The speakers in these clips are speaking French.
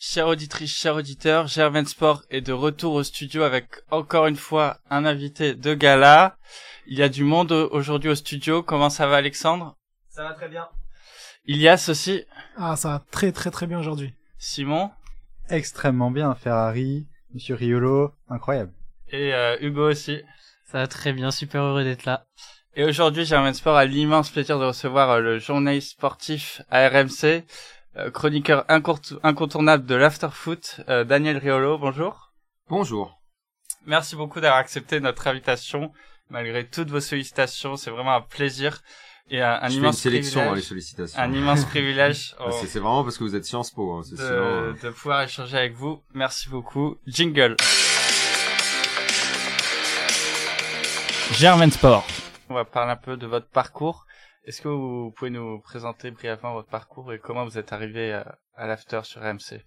Chère auditrice, chers auditeurs, Germain Sport est de retour au studio avec encore une fois un invité de gala. Il y a du monde aujourd'hui au studio. Comment ça va Alexandre? Ça va très bien. Ilias aussi? Ah, ça va très très très bien aujourd'hui. Simon? Extrêmement bien. Ferrari, Monsieur Riolo, incroyable. Et euh, Hugo aussi. Ça va très bien, super heureux d'être là. Et aujourd'hui, Germain Sport a l'immense plaisir de recevoir euh, le journaliste sportif à RMC, chroniqueur incontournable de l'afterfoot, euh, Daniel Riolo. Bonjour. Bonjour. Merci beaucoup d'avoir accepté notre invitation malgré toutes vos sollicitations. C'est vraiment un plaisir et un, un Je immense fais une sélection dans les privilège. sollicitations. Un immense privilège oh, c'est- C'est vraiment parce que vous êtes Sciences Po. Hein, c'est de, sinon, euh, de pouvoir échanger avec vous. Merci beaucoup. Jingle. Germain Sport. On va parler un peu de votre parcours. Est-ce que vous pouvez nous présenter brièvement votre parcours et comment vous êtes arrivé à, à l'after sur MC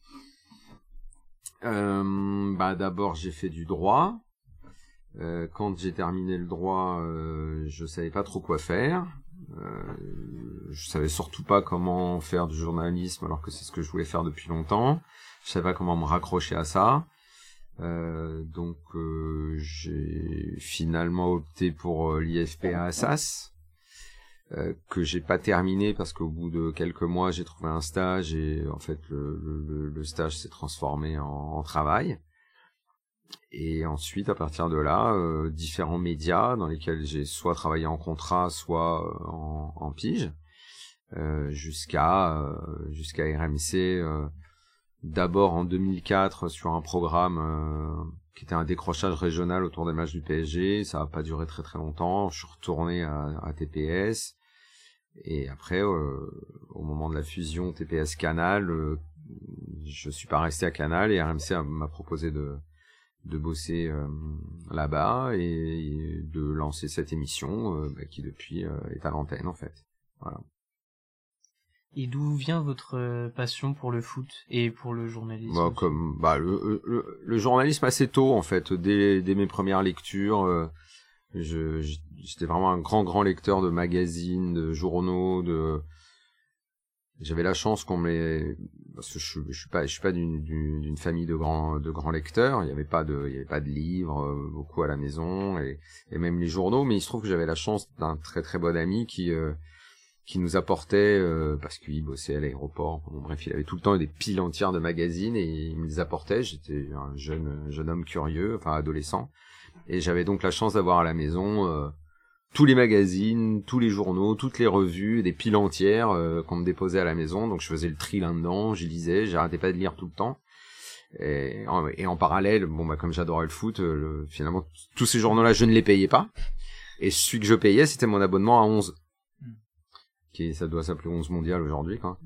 euh, bah, D'abord, j'ai fait du droit. Euh, quand j'ai terminé le droit, euh, je savais pas trop quoi faire. Euh, je savais surtout pas comment faire du journalisme alors que c'est ce que je voulais faire depuis longtemps. Je savais pas comment me raccrocher à ça. Donc j'ai finalement opté pour euh, l'IFPA Assas euh, que j'ai pas terminé parce qu'au bout de quelques mois j'ai trouvé un stage et en fait le, le, le stage s'est transformé en, en travail. Et ensuite, à partir de là, euh, différents médias dans lesquels j'ai soit travaillé en contrat, soit euh, en, en pige, euh, jusqu'à euh, jusqu'à RMC. D'abord en 2004 sur un programme qui était un décrochage régional autour des matchs du PSG. Ça n'a pas duré très très longtemps. Je suis retourné à, à TPS. Et après, euh, au moment de la fusion TPS Canal, euh, je suis pas resté à Canal et RMC m'a proposé de de bosser euh, là-bas et, et de lancer cette émission euh, bah, qui depuis euh, est à l'antenne en fait. Voilà. Et d'où vient votre passion pour le foot et pour le journalisme Bah, comme bah le, le, le journalisme assez tôt en fait dès, dès mes premières lectures je j'étais vraiment un grand grand lecteur de magazines de journaux de j'avais la chance qu'on me parce que je, suis- pas je suis pas d'une d'une famille de grands de grands lecteurs. Il y avait pas de il y avait pas de livres euh, beaucoup à la maison et et même les journaux. Mais il se trouve que j'avais la chance d'un très très bon ami qui euh, qui nous apportait euh, parce qu'il bossait à l'aéroport. Bon, bref il avait tout le temps des piles entières de magazines et il me les apportait. J'étais un jeune jeune homme curieux enfin adolescent et j'avais donc la chance d'avoir à la maison euh, tous les magazines, tous les journaux, toutes les revues, des piles entières euh, qu'on me déposait à la maison. Donc je faisais le tri là-dedans, j'y lisais, j'arrêtais pas de lire tout le temps. Et en, et en parallèle, bon bah comme j'adorais le foot, euh, le- finalement tous ces journaux-là, je ne les payais pas. Et celui que je payais, c'était mon abonnement à 11. Qui ça doit s'appeler 11 mondial aujourd'hui quoi.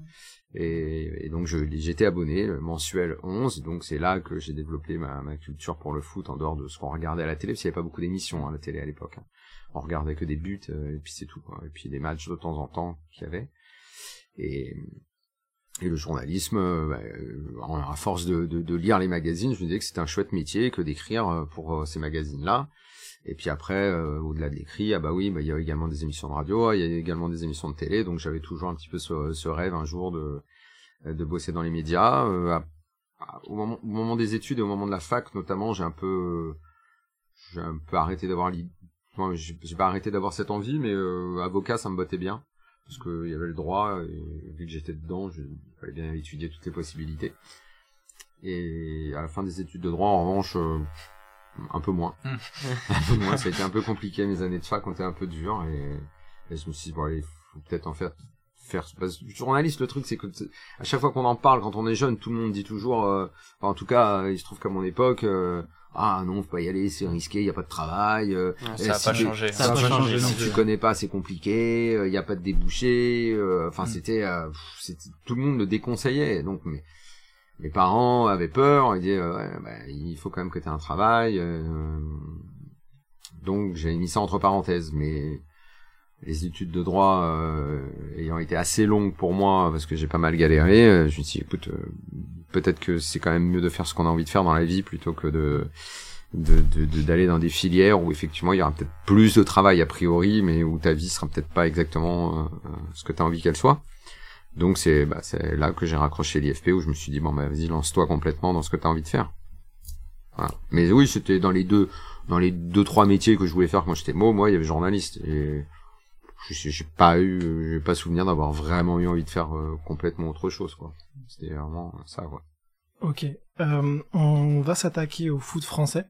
Et, et donc j'étais abonné le mensuel 11, donc c'est là que j'ai développé ma, ma culture pour le foot en dehors de ce qu'on regardait à la télé, parce qu'il n'y avait pas beaucoup d'émissions à la télé à l'époque. hein. On regardait que des buts euh, et puis c'est tout quoi. Et puis des matchs de temps en temps qu'il y avait. Et et le journalisme, euh, bah, euh, à force de, de, de lire les magazines, je me disais que c'était un chouette métier que d'écrire pour ces magazines-là. Et puis après, euh, au-delà de l'écrit, ah bah oui, bah, il y a également des émissions de radio, il y a également des émissions de télé, donc j'avais toujours un petit peu ce, rêve un jour de, de bosser dans les médias. Euh, au, moment, des études et au moment de la fac notamment, j'ai un peu, j'ai un peu arrêté d'avoir l'idée. J'ai pas arrêté d'avoir cette envie, mais euh, avocat, ça me bottait bien parce qu'il y avait le droit vu que j'étais dedans, je fallait bien étudier toutes les possibilités. Et à la fin des études de droit, en revanche, un peu moins. Hmm. un peu moins. Ça a été un peu compliqué. Mes années de fac ont été un peu dures et, et je me suis dit bon allez, faut peut-être en faire faire parce que journaliste le truc c'est que à chaque fois qu'on en parle quand on est jeune tout le monde dit toujours euh, enfin, en tout cas euh, il se trouve qu'à mon époque euh, ah non faut pas y aller c'est risqué il y a pas de travail Ça si pas changé. Ça a pas changé, si tu connais pas c'est compliqué il y a pas de débouché euh, enfin Mm. c'était euh, tout le monde me déconseillait donc mes mes parents avaient peur ils disaient euh, ouais, bah, il faut quand même que tu aies un travail euh, donc j'ai mis ça entre parenthèses mais les études de droit euh, ayant été assez longues pour moi parce que j'ai pas mal galéré, euh, je me suis dit écoute peut-être que c'est quand même mieux de faire ce qu'on a envie de faire dans la vie plutôt que de de de- de- d'aller dans des filières où effectivement il y aura peut-être plus de travail a priori mais où ta vie sera peut-être pas exactement ce que tu as envie qu'elle soit. Donc c'est bah, là que j'ai raccroché l'IFP où je me suis dit bon bah vas-y lance-toi complètement dans ce que tu as envie de faire. Voilà. Mais oui, c'était dans les deux dans les deux trois métiers que je voulais faire quand j'étais môme, moi il y avait journaliste et j'ai pas eu j'ai pas souvenir d'avoir vraiment eu envie de faire euh, complètement autre chose quoi. C'était vraiment ça quoi. Ok. Euh, on va s'attaquer au foot français.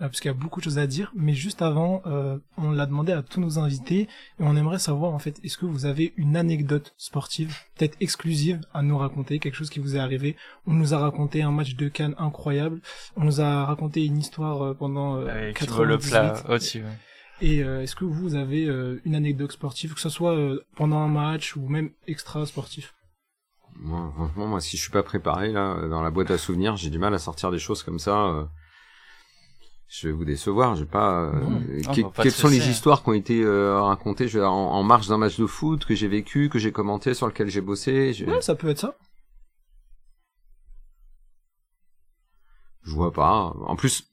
Euh, parce qu'il y a beaucoup de choses à dire, mais juste avant, euh, on l'a demandé à tous nos invités et on aimerait savoir en fait, est-ce que vous avez une anecdote sportive, peut-être exclusive, à nous raconter, quelque chose qui vous est arrivé? On nous a raconté un match de Cannes incroyable, on nous a raconté une histoire euh, pendant euh, Avec Thibaut Le 98. plat au-dessus. ouais. Et euh, est-ce que vous avez euh, une anecdote sportive, que ce soit euh, pendant un match ou même extra sportif? Moi, franchement, moi, si je suis pas préparé là dans la boîte à souvenirs, j'ai du mal à sortir des choses comme ça. Je vais vous décevoir. J'ai pas. euh, Non. que- bah, pas quelles sont les histoires qui ont été euh, racontées je en, en marge d'un match de foot que j'ai vécu, que j'ai commenté, sur lequel j'ai bossé je, Ouais, ça peut être ça. je vois pas. En plus,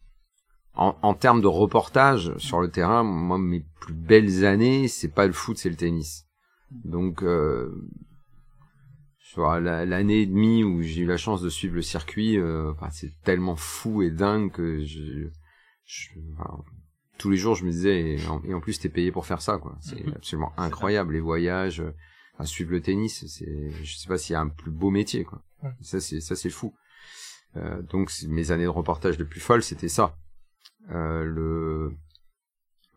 en, en termes de reportage sur le terrain, moi, mes plus belles années, c'est pas le foot, c'est le tennis. Donc, euh, l'année et demie où j'ai eu la chance de suivre le circuit, euh, enfin, c'est tellement fou et dingue que je, je- enfin, tous les jours je me disais, et en, et en plus t'es payé pour faire ça, quoi. C'est absolument incroyable les voyages, euh, enfin, suivre le tennis, c'est, je sais pas s'il y a un plus beau métier, quoi. Ça c'est, ça c'est fou. Euh, donc mes années de reportage les plus folles, c'était ça. Euh, le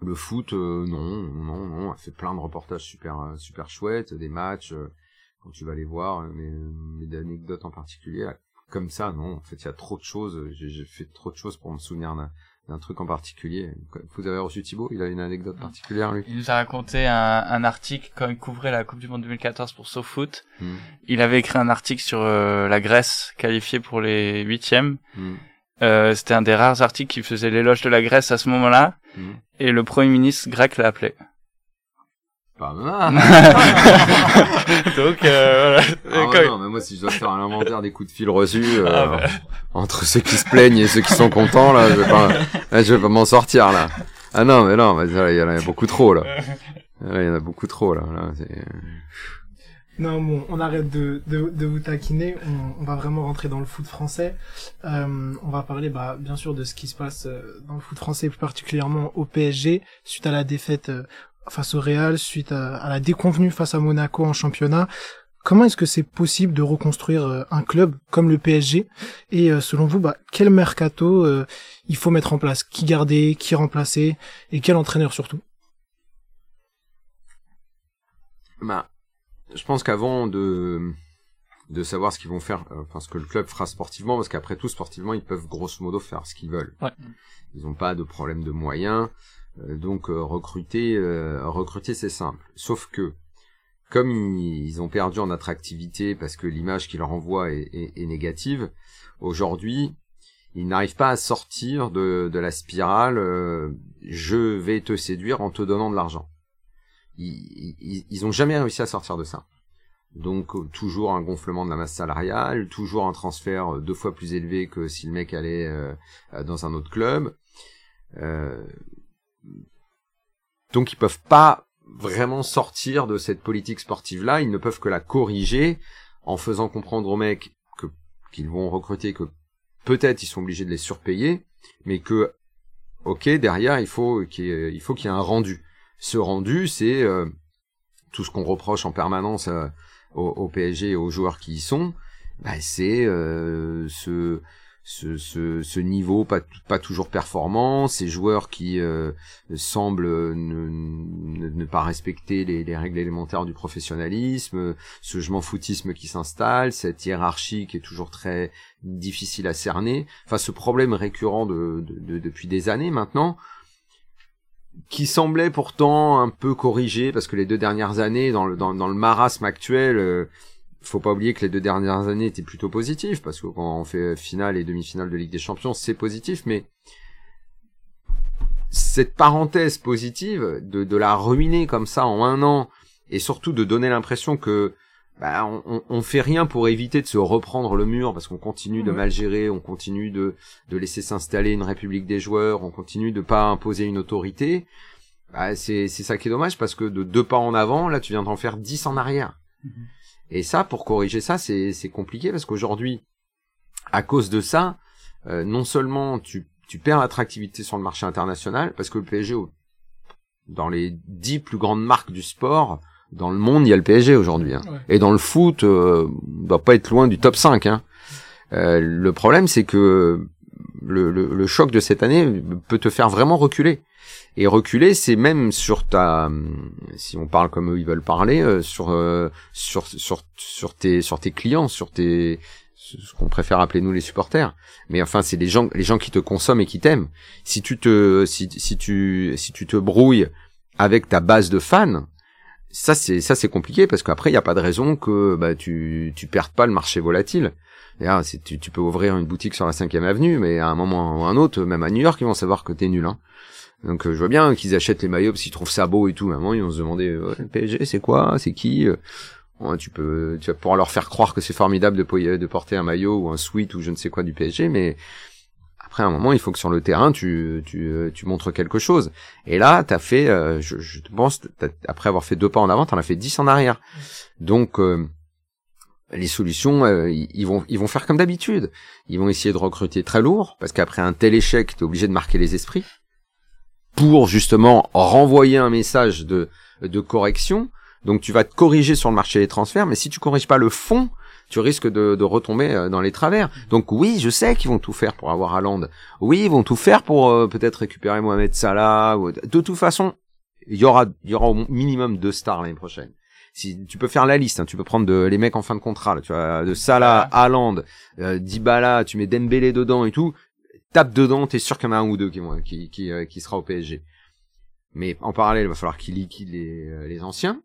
le foot, euh, non, non, non, on a fait plein de reportages super, euh, super chouettes, des matchs, euh, quand tu vas les voir, euh, mais, mais d'anecdotes en particulier, là, comme ça, non, en fait, il y a trop de choses, euh, j'ai j'ai fait trop de choses pour me souvenir d'un truc en particulier. Vous avez reçu Thibaut, il a une anecdote particulière, lui Il nous a raconté un, un article quand il couvrait la Coupe du Monde 2014 pour SoFoot. Hmm, Il avait écrit un article sur euh, la Grèce qualifiée pour les huitièmes. hmm, Euh, C'était un des rares articles qui faisait l'éloge de la Grèce à ce moment-là. hmm. Et le premier ministre grec l'a appelé. Pas mal. Donc euh, voilà. Ah ouais, non, mais moi, si je dois faire un inventaire des coups de fil reçus, euh, Ah bah. entre ceux qui se plaignent et ceux qui sont contents, là, je vais pas, là, je vais pas m'en sortir, là. Ah non, mais non, il y en a beaucoup trop, là. Là, Il y en a beaucoup trop, là. Non, bon, on arrête de, de, de vous taquiner. On, on va vraiment rentrer dans le foot français. Euh, on va parler, bah, bien sûr, de ce qui se passe euh, dans le foot français, plus particulièrement au PSG, suite à la défaite euh, face au Real, suite à, à la déconvenue face à Monaco en championnat. Comment est-ce que c'est possible de reconstruire euh, un club comme le PSG Et euh, selon vous, bah, quel mercato euh, il faut mettre en place? Qui garder Qui remplacer? Et quel entraîneur surtout? Bah, je pense qu'avant de de savoir ce qu'ils vont faire, euh, enfin ce que le club fera sportivement, parce qu'après tout sportivement ils peuvent grosso modo faire ce qu'ils veulent. Ouais. Ils n'ont pas de problème de moyens, donc euh, recruter, euh, recruter c'est simple. Sauf que comme ils, ont perdu en attractivité parce que l'image qu'ils leur envoient est, négative, aujourd'hui ils n'arrivent pas à sortir de, la spirale euh, je vais te séduire en te donnant de l'argent ils, ils, ils ont jamais réussi à sortir de ça. Donc euh, toujours un gonflement de la masse salariale, toujours un transfert euh, deux fois plus élevé que si le mec allait euh, euh, dans un autre club. Euh, donc ils peuvent pas vraiment sortir de cette politique sportive là, ils ne peuvent que la corriger en faisant comprendre aux mecs que qu'ils vont recruter que peut-être ils sont obligés de les surpayer, mais que ok derrière il faut qu'il y ait, un rendu ce rendu, c'est euh, tout ce qu'on reproche en permanence euh, au, au PSG et aux joueurs qui y sont. Bah, c'est euh, ce, ce, ce, ce niveau pas, pas toujours performant, ces joueurs qui euh, semblent ne, ne, pas respecter les, les règles élémentaires du professionnalisme, ce je m'en foutisme qui s'installe, cette hiérarchie qui est toujours très difficile à cerner, enfin ce problème récurrent de, de, de- depuis des années maintenant, qui semblait pourtant un peu corrigé parce que les deux dernières années dans le dans, dans le marasme actuel euh, faut pas oublier que les deux dernières années étaient plutôt positives parce que quand on fait finale et demi-finale de Ligue des Champions c'est positif mais cette parenthèse positive de, de la ruiner comme ça en un an et surtout de donner l'impression que bah, on, on, on fait rien pour éviter de se reprendre le mur parce qu'on continue de mal gérer, on continue de, de laisser s'installer une république des joueurs, on continue de pas imposer une autorité. Bah, c'est c'est ça qui est dommage parce que de deux pas en avant, là tu viens d'en faire dix en arrière. Et ça, pour corriger ça, c'est compliqué parce qu'aujourd'hui, à cause de ça, euh, non seulement tu tu perds l'attractivité sur le marché international parce que le PSG dans les dix plus grandes marques du sport dans le monde, il y a le PSG aujourd'hui. hein. Ouais. Et dans le foot, euh, on doit pas être loin du top 5. Hein. Euh, le problème, c'est que le, le, le choc de cette année peut te faire vraiment reculer. Et reculer, c'est même sur ta, si on parle comme eux ils veulent parler, euh, sur euh, sur sur sur tes sur tes clients, sur tes ce qu'on préfère appeler nous les supporters. Mais enfin, c'est les gens les gens qui te consomment et qui t'aiment. Si tu te si si tu si tu te brouilles avec ta base de fans, ça c'est ça c'est compliqué parce qu'après il y a pas de raison que bah tu tu perdes pas le marché volatile. Tu, tu peux ouvrir une boutique sur la 5e avenue, mais à un moment ou un autre, même à New York, ils vont savoir que t'es nul. Hein. Donc euh, je vois bien qu'ils achètent les maillots parce qu'ils trouvent ça beau et tout. Moment, ils vont se demander PSG, c'est quoi? C'est qui? Euh, ouais, Tu peux, tu vas pouvoir leur faire croire que c'est formidable de, de porter un maillot ou un sweat ou je ne sais quoi du PSG, mais après un moment, il faut que sur le terrain, tu, tu, euh, tu montres quelque chose. Et là, t'as fait, euh, je, je pense, après avoir fait deux pas en avant, t'en as fait dix en arrière. Donc euh, les solutions, euh, ils vont, ils vont faire comme d'habitude. Ils vont essayer de recruter très lourd, parce qu'après un tel échec, t'es obligé de marquer les esprits pour justement renvoyer un message de, de correction. Donc tu vas te corriger sur le marché des transferts, mais si tu corriges pas le fond, tu risques de, de retomber euh, dans les travers. Donc oui, je sais qu'ils vont tout faire pour avoir Haaland. Oui, ils vont tout faire pour euh, peut-être récupérer Mohamed Salah. Ou... De toute façon, il y aura, il y aura au minimum deux stars l'année prochaine. Si tu peux faire la liste, hein, tu peux prendre de, les mecs en fin de contrat, là, tu vois, de Salah, Haaland, euh, Dybala, tu mets Dembélé dedans et tout. Tape dedans, t'es sûr qu'il y en a un ou deux qui, qui, qui, euh, qui sera au PSG. Mais en parallèle, il va falloir qu'ils liquident les, euh, les anciens.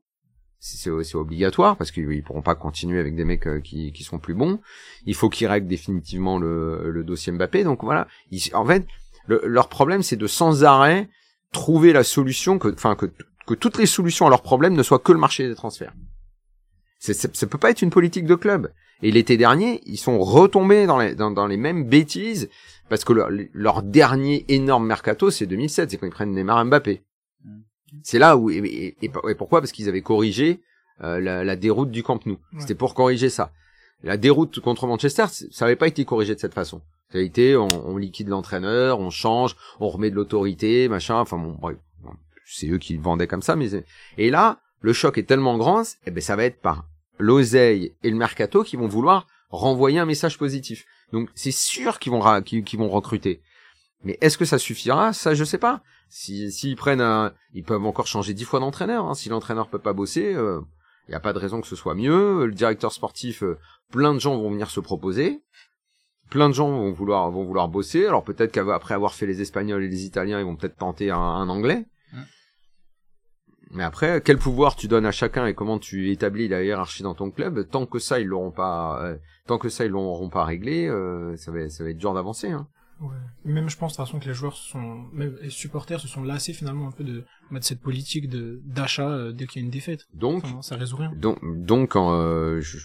C'est obligatoire parce qu'ils ils pourront pas continuer avec des mecs euh, qui, qui sont plus bons. Il faut qu'ils règlent définitivement le, le dossier Mbappé. Donc voilà. En fait, le- leur problème, c'est de sans arrêt trouver la solution que, enfin, que, que toutes les solutions à leurs problèmes ne soient que le marché des transferts. C'est, c'est- ça peut pas être une politique de club. Et l'été dernier, ils sont retombés dans les, dans les mêmes bêtises parce que leur, leur dernier énorme mercato, c'est 2007, c'est quand ils prennent Neymar et Mbappé. C'est là où et, et- et- et pourquoi? Parce qu'ils avaient corrigé euh, la, la déroute du Camp Nou. Ouais. C'était pour corriger ça. La déroute contre Manchester, ça n'avait pas été corrigé de cette façon. Ça a été, on, on liquide l'entraîneur, on change, on remet de l'autorité, machin. Enfin bon, bref, c'est eux qui le vendaient comme ça. Mais et là, le choc est tellement grand, eh ben ça va être par l'oseille et le mercato qui vont vouloir renvoyer un message positif. Donc c'est sûr qu'ils vont qu'ils vont recruter. Mais est-ce que ça suffira? Ça, je sais pas. Si s'ils prennent un, ils peuvent encore changer dix fois d'entraîneur. hein. Si l'entraîneur peut pas bosser, il n'y a pas de raison que ce soit mieux. Le directeur sportif, euh, plein de gens vont venir se proposer. Plein de gens vont vouloir vont vouloir bosser. Alors peut-être qu'après avoir fait les Espagnols et les Italiens, ils vont peut-être tenter un, un Anglais. Mm. Mais après, quel pouvoir tu donnes à chacun et comment tu établis la hiérarchie dans ton club? Tant que ça ils l'auront pas, euh, tant que ça ils l'auront pas réglé, euh, ça va ça va être dur d'avancer. Hein. Ouais. Même je pense de toute façon que les joueurs sont, même les supporters se sont lassés finalement un peu de mettre cette politique de d'achat euh, dès qu'il y a une défaite. Donc Enfin, ça résout rien. Donc, donc euh, je-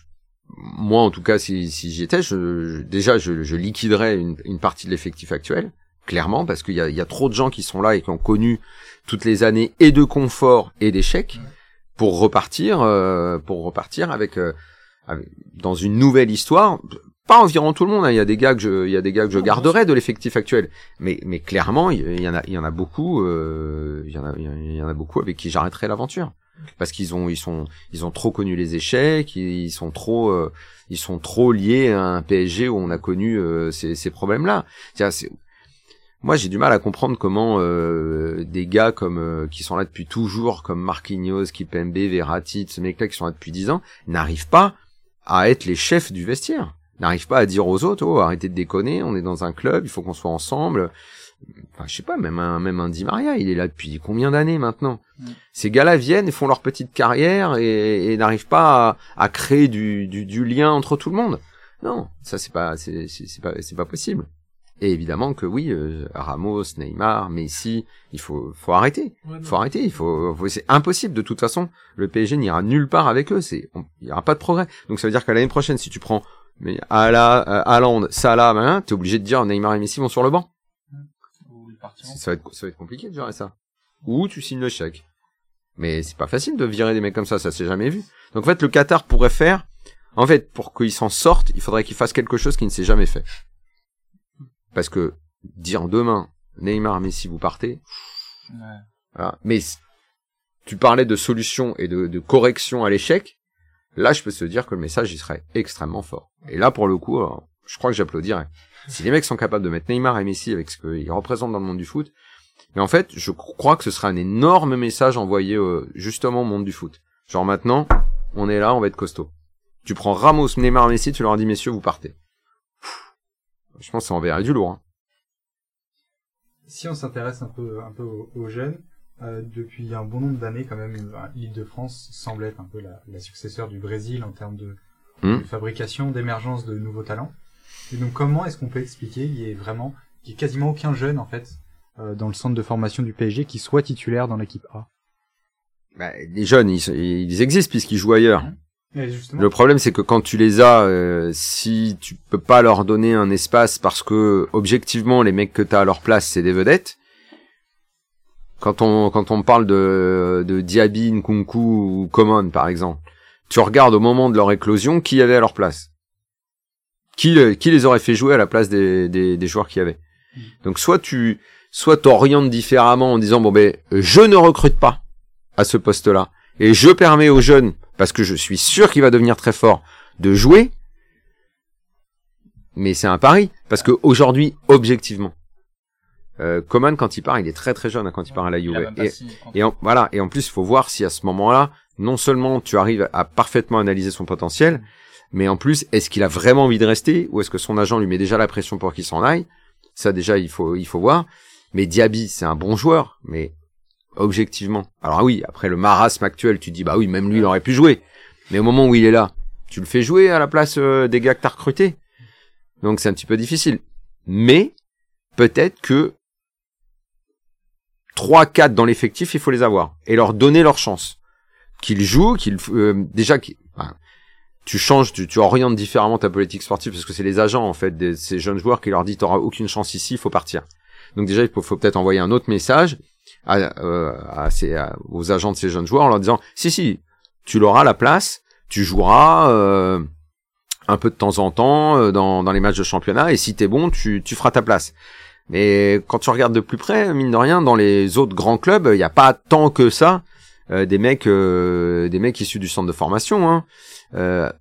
moi en tout cas, si, si j'y étais, je, je- déjà je, je liquiderais une, une partie de l'effectif actuel, clairement, parce qu'il y a, il y a trop de gens qui sont là et qui ont connu toutes les années et de confort et d'échecs pour repartir, euh, pour repartir avec, euh, avec- dans une nouvelle histoire. Pas environ tout le monde, hein, il y a des gars que je, il y a des gars que je Non, bien garderais de l'effectif actuel, mais, mais clairement il y en a, il y en a beaucoup, euh, il y en a, il y en a beaucoup avec qui j'arrêterai l'aventure. Parce qu'ils ont ils sont ils ont trop connu les échecs ils sont trop euh, ils sont trop liés à un PSG où on a connu euh, ces, ces problèmes là moi j'ai du mal à comprendre comment euh, des gars comme euh, qui sont là depuis toujours comme Marquinhos, Kipembe, Verratti, ce mec là qui sont là depuis 10 ans n'arrivent pas à être les chefs du vestiaire n'arrivent pas à dire aux autres oh arrêtez de déconner on est dans un club il faut qu'on soit ensemble enfin je sais pas même un même un Di Maria il est là depuis combien d'années maintenant ces gars-là viennent et font leur petite carrière et, et n'arrivent pas à, à créer du, du, du lien entre tout le monde. Non, ça c'est pas c'est pas c'est pas possible. Et évidemment que oui, euh, Ramos, Neymar, Messi, il faut faut arrêter. Ouais. Faut arrêter, il faut, faut- c'est impossible de toute façon. Le PSG n'ira nulle part avec eux, c'est il y aura pas de progrès. Donc ça veut dire qu'à l'année prochaine si tu prends mais Ala, euh, Haaland, Salah, ben, t'es obligé de dire Neymar et Messi vont sur le banc. Ça va être ça va être compliqué de gérer ça. Ou tu signes le chèque. Mais c'est pas facile de virer des mecs comme ça, ça s'est jamais vu. Donc en fait, le Qatar pourrait faire, en fait, pour qu'ils s'en sortent, il faudrait qu'il fasse quelque chose qui ne s'est jamais fait. Parce que dire demain, Neymar, Messi, vous partez, Ouais. voilà. Mais tu parlais de solution et de, de correction à l'échec. Là, je peux te dire que le message, il serait extrêmement fort. Et là, pour le coup, alors, je crois que j'applaudirais. Si les mecs sont capables de mettre Neymar et Messi avec ce qu'ils représentent dans le monde du foot, mais en fait, je crois que ce serait un énorme message envoyé euh, justement au monde du foot. Genre maintenant, on est là, on va être costaud. Tu prends Ramos, Neymar, Messi, tu leur dis messieurs, vous partez. Je pense que ça enverrait du lourd. hein. Si on s'intéresse un peu, aux jeunes, euh, depuis un bon nombre d'années, quand même, euh, l'Île-de-France semble être un peu la, la successeur du Brésil en termes de, Hmm. de fabrication, d'émergence de nouveaux talents. Et donc, comment est-ce qu'on peut expliquer qu'il y ait vraiment, qu'il y ait quasiment aucun jeune, en fait, euh, dans le centre de formation du PSG qui soit titulaire dans l'équipe A? Bah, les jeunes, ils, ils existent puisqu'ils jouent ailleurs. Le problème, c'est que quand tu les as, euh, si tu peux pas leur donner un espace parce que objectivement, les mecs que t'as à leur place, c'est des vedettes. Quand on quand on parle de de Diaby, Nkunku ou Coman par exemple, tu regardes au moment de leur éclosion qui y avait à leur place. Qui qui les aurait fait jouer à la place des des, des joueurs qu'il y avait. Donc soit tu soit t'orientes différemment en disant bon ben je ne recrute pas à ce poste-là et je permets aux jeunes parce que je suis sûr qu'il va devenir très fort de jouer. Mais c'est un pari parce que aujourd'hui, objectivement, euh, Coman quand il part, il est très très jeune hein, quand il part à la Juve. Et, et en- voilà. Et en plus, il faut voir si à ce moment-là, non seulement tu arrives à parfaitement analyser son potentiel, mais en plus, est-ce qu'il a vraiment envie de rester ou est-ce que son agent lui met déjà la pression pour qu'il s'en aille? Ça déjà, il faut il faut voir. Mais Diaby, c'est un bon joueur, mais objectivement. Alors oui, après le marasme actuel, tu dis bah oui, même lui, il aurait pu jouer. Mais au moment où il est là, tu le fais jouer à la place euh, des gars que t'as recrutés. Donc c'est un petit peu difficile. Mais peut-être que 3 4 dans l'effectif, il faut les avoir et leur donner leur chance. Qu'ils jouent, qu'ils euh, déjà enfin, tu changes, tu, tu orientes différemment ta politique sportive parce que c'est les agents en fait de ces jeunes joueurs qui leur disent t'auras aucune chance ici, il faut partir. Donc déjà il faut, peut-être envoyer un autre message à, euh, à ces, aux agents de ces jeunes joueurs en leur disant si si tu l'auras la place, tu joueras euh, un peu de temps en temps euh, dans, dans les matchs de championnat et si t'es bon tu, tu feras ta place. Mais quand tu regardes de plus près, mine de rien, dans les autres grands clubs, il n'y a pas tant que ça euh, des mecs euh, des mecs issus du centre de formation. Hein. Euh,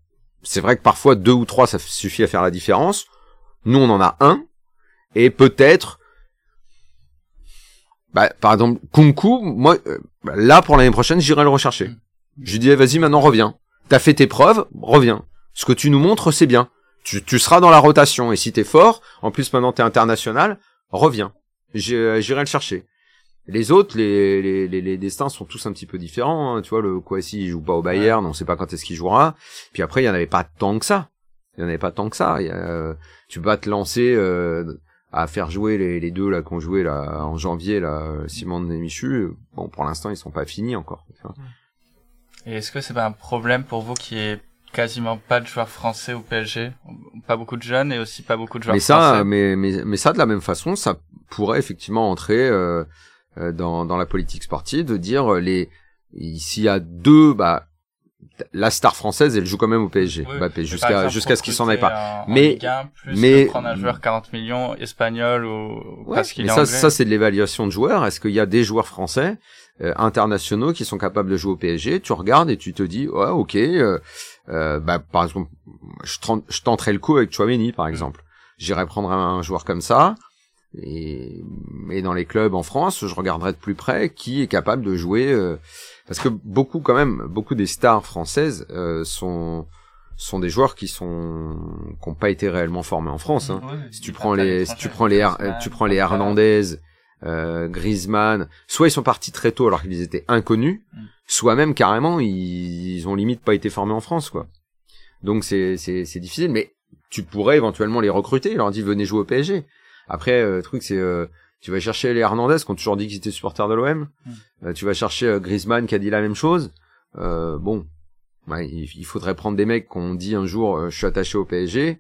c'est vrai que parfois deux ou trois ça suffit à faire la différence. Nous on en a un et peut-être bah, par exemple, Kunku, moi, euh, là, pour l'année prochaine, j'irai le rechercher. Je lui dis, eh, vas-y, maintenant, reviens. T'as fait tes preuves, reviens. Ce que tu nous montres, c'est bien. Tu, tu seras dans la rotation. Et si t'es fort, en plus, maintenant, t'es international, reviens. J'irai le chercher. Les autres, les, les, les, les destins sont tous un petit peu différents. hein. Tu vois, le Kouassi, il joue pas au Bayern, on sait pas quand est-ce qu'il jouera. Puis après, il y en avait pas tant que ça. Il y en avait pas tant que ça. Il y a, euh, tu peux pas te lancer euh, à faire jouer les, les deux là qu'on jouait là en janvier là, Simon et Michu. Bon, pour l'instant, ils sont pas finis encore. tu vois. Et est-ce que c'est pas un problème pour vous qui est quasiment pas de joueurs français au PSG Pas beaucoup de jeunes et aussi pas beaucoup de joueurs Mais ça, français. mais, mais mais ça de la même façon, ça pourrait effectivement entrer euh, euh, dans dans la politique sportive de dire euh, les s'il y a deux bah la star française elle joue quand même au PSG Oui, par jusqu'à jusqu'à ce qu'il s'en aille pas. en- en Mais- Ligue 1, plus mais- prendre un joueur 40 millions espagnol ou Ouais, parce qu'il mais est ça, anglais. ça c'est de l'évaluation de joueurs. Est-ce qu'il y a des joueurs français euh, internationaux qui sont capables de jouer au PSG Tu regardes et tu te dis, ouais, ok. euh, euh, bah, par exemple, je, je tenterai le coup avec Chouameni, par exemple. J'irai prendre un, joueur comme ça. Et, et dans les clubs en France, je regarderai de plus près qui est capable de jouer. euh, parce que beaucoup, quand même, beaucoup des stars françaises euh, sont sont des joueurs qui sont qui n'ont pas été réellement formés en France. Hein. Ouais, Si tu prends les, si tu prends les, Griezmann, tu prends les. Hernandez, euh, Griezmann, soit ils sont partis très tôt alors qu'ils étaient inconnus, Mm. soit même carrément ils, ils ont limite pas été formés en France, quoi. Donc c'est, c'est, c'est difficile, mais tu pourrais éventuellement les recruter, leur dire venez jouer au PSG. Après, euh, le truc c'est, euh, tu vas chercher les Hernandez qui ont toujours dit qu'ils étaient supporters de l'OM. Mm. Euh, tu vas chercher euh, Griezmann qui a dit la même chose. Euh, bon, ouais, il, il faudrait prendre des mecs qui ont dit un jour euh, je suis attaché au PSG.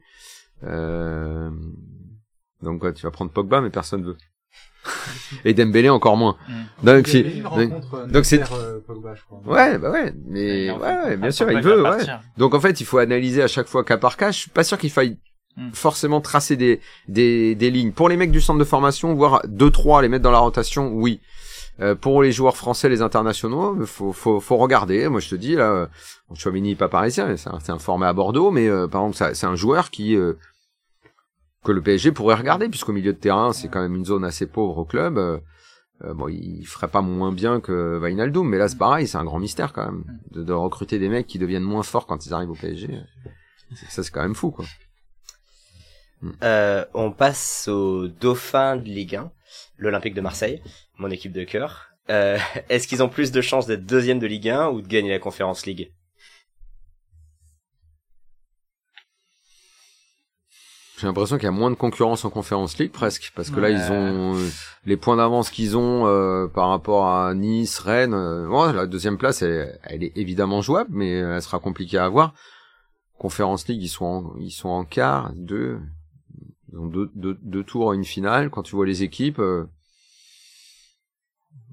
Euh, donc ouais, tu vas prendre Pogba, mais personne veut. Et Dembélé encore moins. Mm. Donc, donc- euh, donc c'est- euh, ouais, bah ouais, mais ouais, bien sûr, il veut, ouais. Donc en fait, il faut analyser à chaque fois cas par cas. Je suis pas sûr qu'il faille Mm. forcément tracer des, des, des lignes. Pour les mecs du centre de formation, voir deux trois les mettre dans la rotation, oui. Euh, pour les joueurs français, les internationaux, faut, faut, faut regarder. Moi, je te dis là, euh, Chouamini pas parisien, mais c'est un, c'est un formé à Bordeaux, mais euh, par exemple, ça- c'est un joueur qui euh, que le PSG pourrait regarder, puisqu'au milieu de terrain, c'est quand même une zone assez pauvre au club. Euh, euh, bon, il ferait pas moins bien que Wijnaldum, mais là, c'est pareil, c'est un grand mystère quand même de, recruter des mecs qui deviennent moins forts quand ils arrivent au PSG. Ça, c'est quand même fou, quoi. Euh, on passe au dauphin de Ligue 1, l'Olympique de Marseille, mon équipe de cœur. Est-ce qu'ils ont plus de chances d'être deuxième de Ligue 1 ou de gagner la Conférence League? J'ai l'impression qu'il y a moins de concurrence en Conference League presque, parce que là ils ont euh, les points d'avance qu'ils ont euh, par rapport à Nice, Rennes. euh, ouais, la deuxième place, elle, elle est évidemment jouable, mais elle sera compliquée à avoir. Conference League, ils sont en, ils sont en quart, deux, ils ont deux, deux, deux tours à une finale. Quand tu vois les équipes, euh,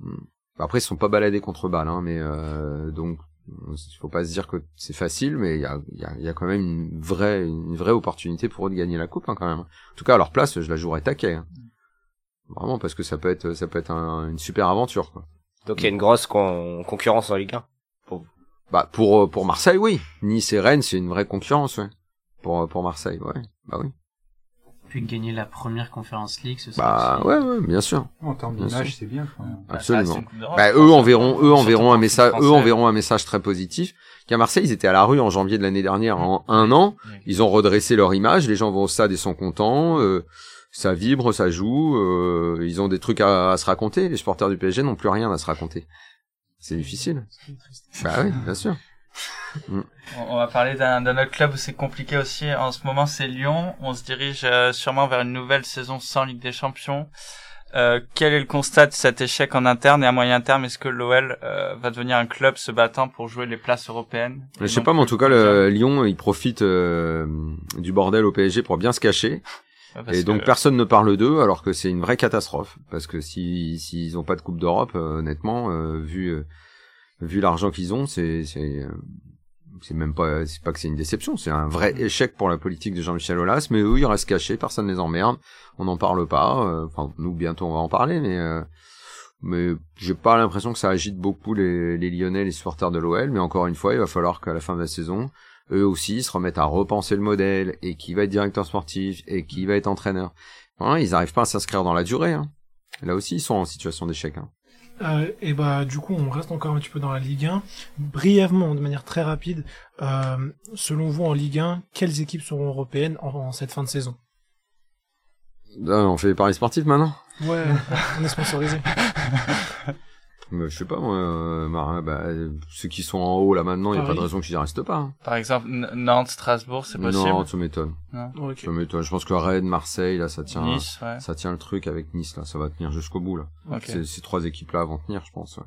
hmm. après ils sont pas baladés contre balle, hein, mais euh, donc il faut pas se dire que c'est facile, mais il y a, il y, a, il y a quand même une vraie, une vraie opportunité pour eux de gagner la coupe hein, quand même. En tout cas, à leur place, je la jouerais taquet. hein. Vraiment, parce que ça peut être, ça peut être un- une super aventure. Quoi. Donc il y a une grosse con- concurrence en Ligue 1. Bah pour euh, pour Marseille, oui. Nice et Rennes, c'est une vraie concurrence, ouais. Pour euh, pour Marseille, ouais. Bah oui. Puis gagner la première Conférence League, ce serait Bah aussi- ouais, ouais, bien sûr, En termes d'image, c'est bien. Bah, absolument. Bah eux enverront, eux enverront un message, eux enverront un message très positif. Qu'à Marseille, ils étaient à la rue en janvier de l'année dernière, en un an. Ils ont redressé leur image, les gens vont au stade et sont contents, euh, ça vibre, ça joue, euh, ils ont des trucs à, à se raconter, les supporters du PSG n'ont plus rien à se raconter. C'est difficile. Bah oui, bien sûr. On- On va parler d'un autre club où c'est compliqué aussi. En ce moment, c'est Lyon. On se dirige euh, sûrement vers une nouvelle saison sans Ligue des Champions. Euh, quel est le constat de cet échec en interne et à moyen terme Est-ce que l'OL euh, va devenir un club se battant pour jouer les places européennes? Je sais pas, mais en tout cas, le, Lyon, il profite euh, du bordel au PSG pour bien se cacher. Et donc que- personne ne parle d'eux, alors que c'est une vraie catastrophe. Parce que si s'ils ont pas de Coupe d'Europe, honnêtement, vu vu l'argent qu'ils ont, c'est c'est euh, c'est même pas c'est pas que c'est une déception, c'est un vrai échec pour la politique de Jean-Michel Aulas. Mais eux, ils restent cachés, personne les emmerde, on n'en parle pas. euh, Enfin, nous bientôt on va en parler, mais euh, mais j'ai pas l'impression que ça agite beaucoup les, les Lyonnais, les supporters de l'OL. Mais encore une fois, il va falloir qu'à la fin de la saison, eux aussi se remettent à repenser le modèle et qui va être directeur sportif et qui va être entraîneur. Hein, ils arrivent pas à s'inscrire dans la durée. Hein. Là aussi, ils sont en situation d'échec. Hein. Euh, et bah du coup on reste encore un petit peu dans la Ligue 1. Brièvement, de manière très rapide, euh, selon vous en Ligue 1, quelles équipes seront européennes en, en cette fin de saison? Là, on fait les paris sportifs maintenant? Ouais, on est sponsorisé. Mais Je sais pas, moi, euh, bah, bah, ceux qui sont en haut là maintenant, il y a pas de raison qu'ils y restent pas. hein. Par exemple, N- Nantes, Strasbourg, c'est possible. Non, ça m'étonne. Ok. Ça m'étonne. Je pense que Rennes, Marseille, là, ça tient, Nice, ouais. ça tient le truc avec Nice là, ça va tenir jusqu'au bout là. Ok. Ces, ces trois équipes là vont tenir, je pense. ouais.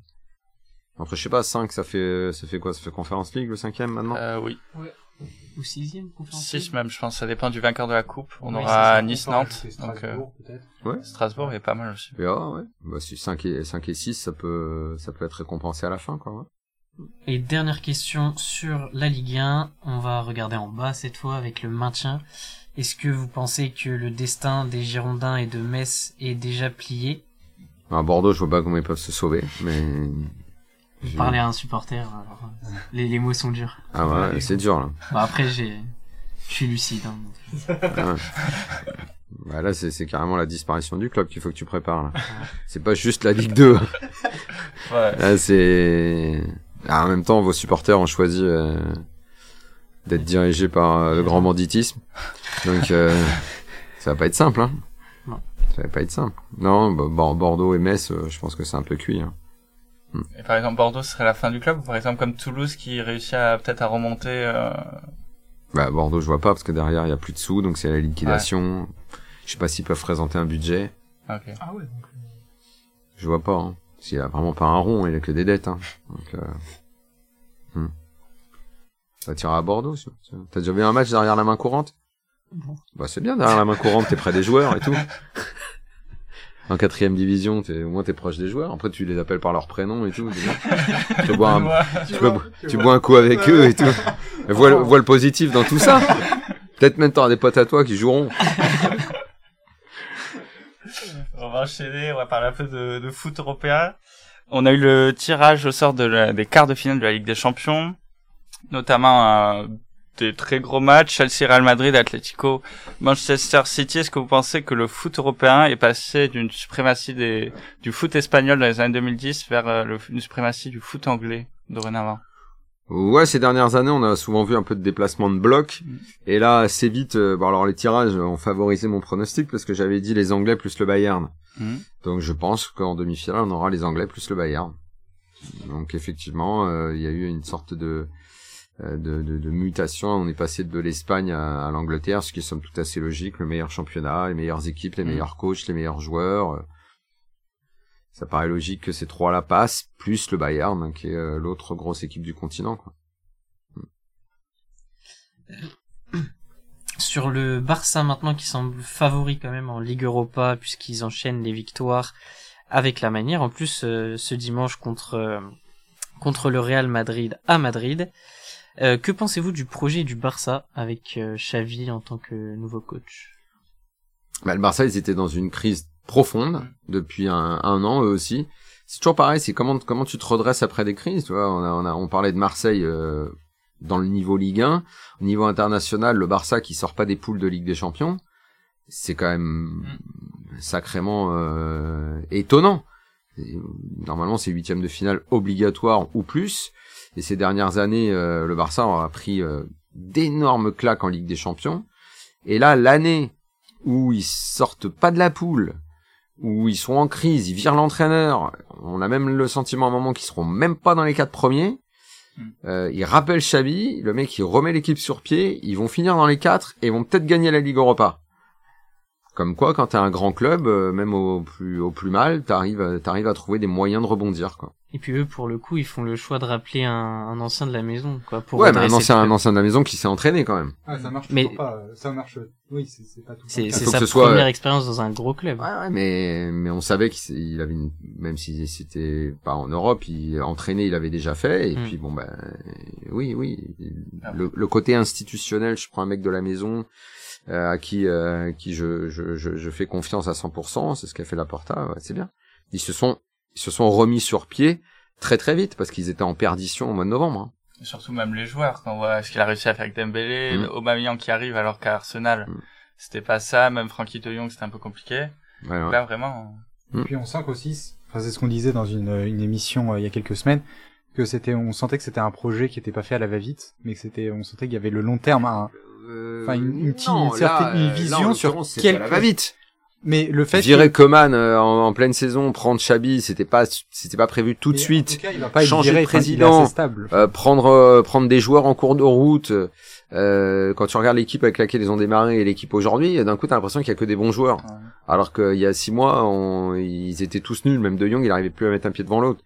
Après, je sais pas, 5, ça fait, ça fait quoi? Ça fait Conférence League le cinquième maintenant? Euh, oui. Ou sixième Conférence 6 League même, je pense. Ça dépend du vainqueur de la coupe. On Oui, aura Nice-Nantes. Donc, euh, Strasbourg, peut-être. Ouais. Strasbourg est pas mal aussi. Et ah, ouais. Bah, si 5 et, 5 et 6, ça peut, ça peut être récompensé à la fin, quoi. Ouais. Et dernière question sur la Ligue 1. On va regarder en bas cette fois avec le maintien. Est-ce que vous pensez que le destin des Girondins et de Metz est déjà plié? À Bordeaux, je vois pas comment ils peuvent se sauver, mais. Vous je- parlez à un supporter, alors, euh, les, les mots sont durs. Ah ouais, c'est dur là. Bah, après, j'ai, je suis lucide. hein. Ah ouais. Bah là, c'est carrément la disparition du club qu'il faut que tu prépares. là. C'est pas juste la Ligue 2. Ouais. Là, c'est. Ah, en même temps, vos supporters ont choisi euh, d'être dirigés par euh, le grand banditisme. Donc, euh, ça va pas être simple. Hein. Non. Ça va pas être simple. Non, bah, Bor- Bordeaux et Metz, euh, je pense que c'est un peu cuit. Hein. Et par exemple, Bordeaux ce serait la fin du club, ou par exemple comme Toulouse qui réussit à peut-être à remonter. Euh... Bah, Bordeaux, je vois pas parce que derrière, il y a plus de sous, donc c'est la liquidation. Je sais pas s'ils peuvent présenter un budget. Ok. Ah ouais, donc. euh, Je vois pas. Hein. S'il a vraiment pas un rond, il a que des dettes. Hein. Donc, euh... hmm. Ça tira à Bordeaux. T'as déjà vu un match derrière la main courante? Non. Bah c'est bien derrière la main courante, t'es près des joueurs et tout. en quatrième division, t'es, au moins t'es proche des joueurs. Après, tu les appelles par leur prénom et tout. tu, bois un, tu, bois, tu bois un coup avec eux et tout. Mais vois, le- vois le positif dans tout ça. Peut-être même t'auras des potes à toi qui joueront. On va enchaîner, on va parler un peu de, de foot européen. On a eu le tirage au sort de la- des quarts de finale de la Ligue des Champions, notamment euh, des très gros matchs, Chelsea, Real Madrid, Atlético, Manchester City. Est-ce que vous pensez que le foot européen est passé d'une suprématie des, du foot espagnol dans les années 2010 vers euh, le- une suprématie du foot anglais dorénavant? Ouais, ces dernières années, on a souvent vu un peu de déplacement de bloc. Mm. Et là, assez vite, euh, bon alors les tirages ont favorisé mon pronostic parce que j'avais dit les Anglais plus le Bayern. Mhm. Donc je pense qu'en demi-finale, on aura les Anglais plus le Bayern. Donc effectivement, euh, il y a eu une sorte de, de, de, de mutation. On est passé de l'Espagne à, à l'Angleterre, ce qui somme toute assez logique. Le meilleur championnat, les meilleures équipes, les Mm. meilleurs coachs, les meilleurs joueurs. euh, Ça paraît logique que ces trois-là passent, plus le Bayern, hein, qui est euh, l'autre grosse équipe du continent. Quoi. Sur le Barça maintenant qui semble favori quand même en Ligue Europa puisqu'ils enchaînent les victoires avec la manière. En plus euh, ce dimanche contre euh, contre le Real Madrid à Madrid. Euh, que pensez-vous du projet du Barça avec euh, Xavi en tant que nouveau coach? Bah, le Barça, ils étaient dans une crise profonde depuis un, un an, eux aussi. C'est toujours pareil, c'est comment comment tu te redresses après des crises, tu vois. On a, on a on parlait de Marseille euh, dans le niveau Ligue 1, au niveau international, le Barça qui sort pas des poules de Ligue des Champions, c'est quand même sacrément euh, étonnant. Normalement, c'est huitième de finale obligatoire ou plus. Et ces dernières années, euh, le Barça a pris euh, d'énormes claques en Ligue des Champions. Et là, l'année où ils sortent pas de la poule, où ils sont en crise, ils virent l'entraîneur, on a même le sentiment à un moment qu'ils seront même pas dans les quatre premiers. Mm. Euh, ils rappellent Xavi, le mec il remet l'équipe sur pied, ils vont finir dans les quatre et vont peut-être gagner la Ligue Europa. Comme quoi, quand t'as un grand club, euh, même au plus au plus mal, t'arrives à- t'arrives à trouver des moyens de rebondir quoi. Et puis eux pour le coup ils font le choix de rappeler un, un ancien de la maison quoi pour ouais, mais un ancien un ancien de la maison qui s'est entraîné quand même. Ah, ça marche Mais- toujours pas. euh, Ça marche. Oui, c'est pas tout. C'est sa soit, première euh, expérience dans un gros club. Ouais, ouais, mais mais on savait qu'il avait une, même si c'était pas en Europe, il entraîné, il avait déjà fait. Et Mm. puis bon ben oui, oui, Ah. le, le côté institutionnel, je prends un mec de la maison euh, à qui euh, qui je, je je je fais confiance à 100%, c'est ce qu'a fait Laporta, ouais, c'est bien. Ils se sont ils se sont remis sur pied très très vite parce qu'ils étaient en perdition au mois de novembre. hein. Et surtout même les joueurs, quand on voit ce qu'il a réussi à faire avec Dembélé, Mm. Aubameyang qui arrive alors qu'à Arsenal, Mm. c'était pas ça, même Frankie de Jong c'était un peu compliqué. Ouais, ouais. Là vraiment, Et puis on sent qu'aussi, enfin c'est ce qu'on disait dans une, une émission euh, il y a quelques semaines, que c'était, on sentait que c'était un projet qui était pas fait à la va-vite, mais que c'était, on sentait qu'il y avait le long terme. hein. Euh, Enfin, une- une non, une certaine- une euh, vision là, sur quelques- va-vite. Mais le fait Virer que- Coman euh, en, en pleine saison, prendre Chabi, c'était pas c'était pas prévu tout de suite. tout cas, il va pas Changer viré, de président, stable. Euh, prendre euh, prendre des joueurs en cours de route. euh, quand tu regardes l'équipe avec laquelle ils ont démarré et l'équipe aujourd'hui, d'un coup t'as l'impression qu'il y a que des bons joueurs. Ouais. Alors qu'il y a six mois, on- ils étaient tous nuls. Même De Jong, il arrivait plus à mettre un pied devant l'autre.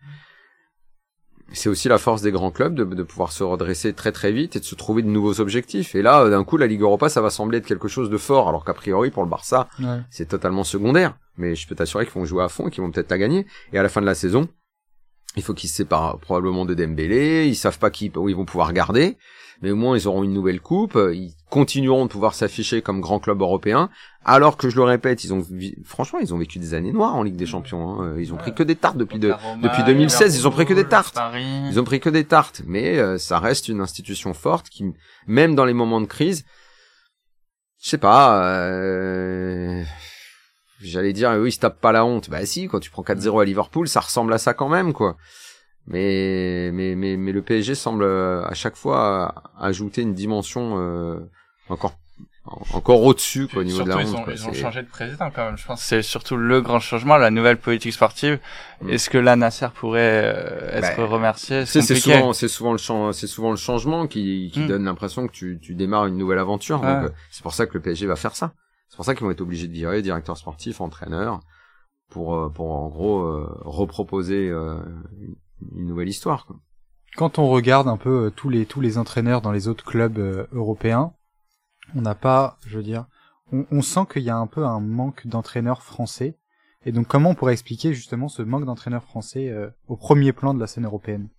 C'est aussi la force des grands clubs de, de pouvoir se redresser très très vite et de se trouver de nouveaux objectifs. Et là, d'un coup, la Ligue Europa, ça va sembler être quelque chose de fort, alors qu'a priori pour le Barça, Ouais. c'est totalement secondaire. Mais je peux t'assurer qu'ils vont jouer à fond et qu'ils vont peut-être la gagner. Et à la fin de la saison, il faut qu'ils se séparent probablement de Dembélé. Ils savent pas qui, où ils vont pouvoir garder. Mais au moins, ils auront une nouvelle coupe. Ils continueront de pouvoir s'afficher comme grand club européen. Alors que je le répète, ils ont, franchement, ils ont vécu des années noires en Ligue des Champions. hein. Ils ont pris que des tartes depuis de, depuis 2016, ils ont pris que des tartes. Ils ont pris que des tartes, mais euh, ça reste une institution forte qui, même dans les moments de crise, je sais pas, euh, j'allais dire, oui, ils se tapent pas la honte. Bah si, quand tu prends 4-0 à Liverpool, ça ressemble à ça quand même, quoi. Mais, mais, mais, mais le PSG semble euh, à chaque fois euh, ajouter une dimension euh, encore, encore au-dessus, quoi, au niveau de la Surtout, honte. ils ont, quoi. ils ont changé de président quand même. Je pense c'est surtout le grand changement, la nouvelle politique sportive. Mm. Est-ce que là, Nasser pourrait euh, être Bah, remercié C'est souvent, c'est souvent le c'est souvent le changement qui, qui Mm. donne l'impression que tu, tu démarres une nouvelle aventure. Ouais. Donc, euh, c'est pour ça que le PSG va faire ça. C'est pour ça qu'ils vont être obligés de virer directeur sportif, entraîneur, pour, pour en gros euh, reproposer euh, une- nouvelle histoire. Quoi. Quand on regarde un peu euh, tous les tous les entraîneurs dans les autres clubs euh, européens, on n'a pas, je veux dire, on, on sent qu'il y a un peu un manque d'entraîneurs français. Et donc comment on pourrait expliquer justement ce manque d'entraîneurs français euh, au premier plan de la scène européenne?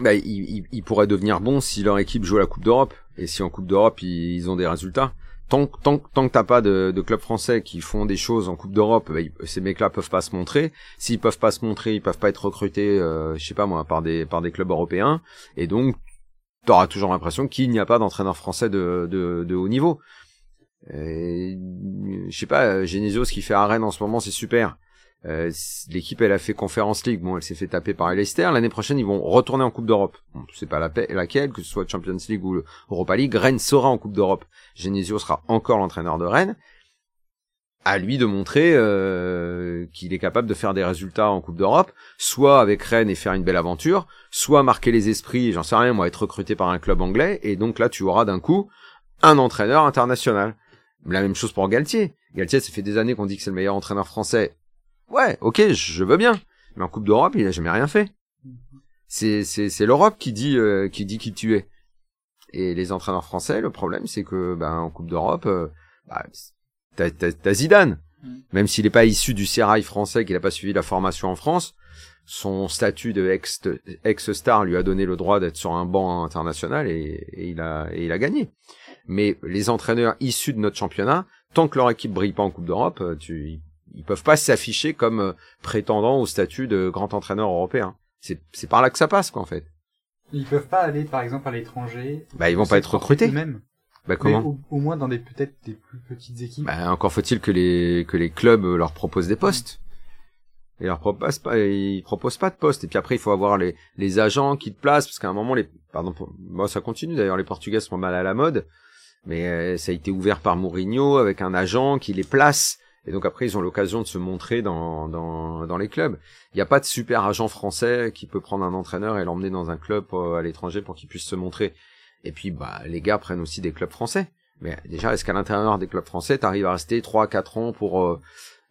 Bah, ils, ils, ils pourraient devenir bons si leur équipe joue à la Coupe d'Europe et si en Coupe d'Europe ils, ils ont des résultats. Tant, tant, tant que t'as pas de, de clubs français qui font des choses en Coupe d'Europe, bah, ces mecs-là peuvent pas se montrer. S'ils peuvent pas se montrer, ils peuvent pas être recrutés, euh, je sais pas moi, par des clubs européens. Et donc, t'auras toujours l'impression qu'il n'y a pas d'entraîneur français de, haut niveau. Et, je sais pas, Genesio, ce qu'il fait à en ce moment, c'est super. Euh, L'équipe, elle a fait Conference League. Bon, elle s'est fait taper par Leicester. L'année prochaine, ils vont retourner en Coupe d'Europe. Bon, c'est pas la laquelle, que ce soit Champions League ou Europa League. Rennes sera en Coupe d'Europe. Genesio sera encore l'entraîneur de Rennes. À lui de montrer euh, qu'il est capable de faire des résultats en Coupe d'Europe, soit avec Rennes et faire une belle aventure, soit marquer les esprits, j'en sais rien, moi, être recruté par un club anglais, et donc là, tu auras d'un coup un entraîneur international. La même chose pour Galtier. Galtier, ça fait des années qu'on dit que c'est le meilleur entraîneur français. Ouais, ok, je veux bien. Mais en Coupe d'Europe, il a jamais rien fait. C'est, c'est, c'est l'Europe qui dit, euh, qui dit qui tu es. Et les entraîneurs français, le problème, c'est que, ben, en Coupe d'Europe, euh, bah, t'as, t'as, t'as Zidane. Mm. Même s'il n'est pas issu du sérail français, qu'il n'a pas suivi la formation en France, son statut de ex, ex-star lui a donné le droit d'être sur un banc international et, et il a, et il a gagné. Mais les entraîneurs issus de notre championnat, tant que leur équipe brille pas en Coupe d'Europe, euh, tu, ils peuvent pas s'afficher comme euh, prétendant au statut de grand entraîneur européen. C'est, c'est par là que ça passe, quoi, en fait. Ils peuvent pas aller par exemple à l'étranger. Bah, ils vont pas être recrutés. Même. Bah, comment? au, au moins dans des peut-être des plus petites équipes. Bah, encore faut-il que les, que les clubs leur proposent des postes. Ils leur proposent pas, ils proposent pas de postes. Et puis après, il faut avoir les, les agents qui te placent, parce qu'à un moment, les, pardon, moi, ça continue d'ailleurs, les Portugais sont mal à la mode. Mais euh, ça a été ouvert par Mourinho avec un agent qui les place. Et donc après, ils ont l'occasion de se montrer dans, dans, dans les clubs. Il n'y a pas de super agent français qui peut prendre un entraîneur et l'emmener dans un club euh, à l'étranger pour qu'il puisse se montrer. Et puis, bah, les gars prennent aussi des clubs français. Mais déjà, est-ce qu'à l'intérieur des clubs français, t'arrives à rester 3 quatre ans pour euh,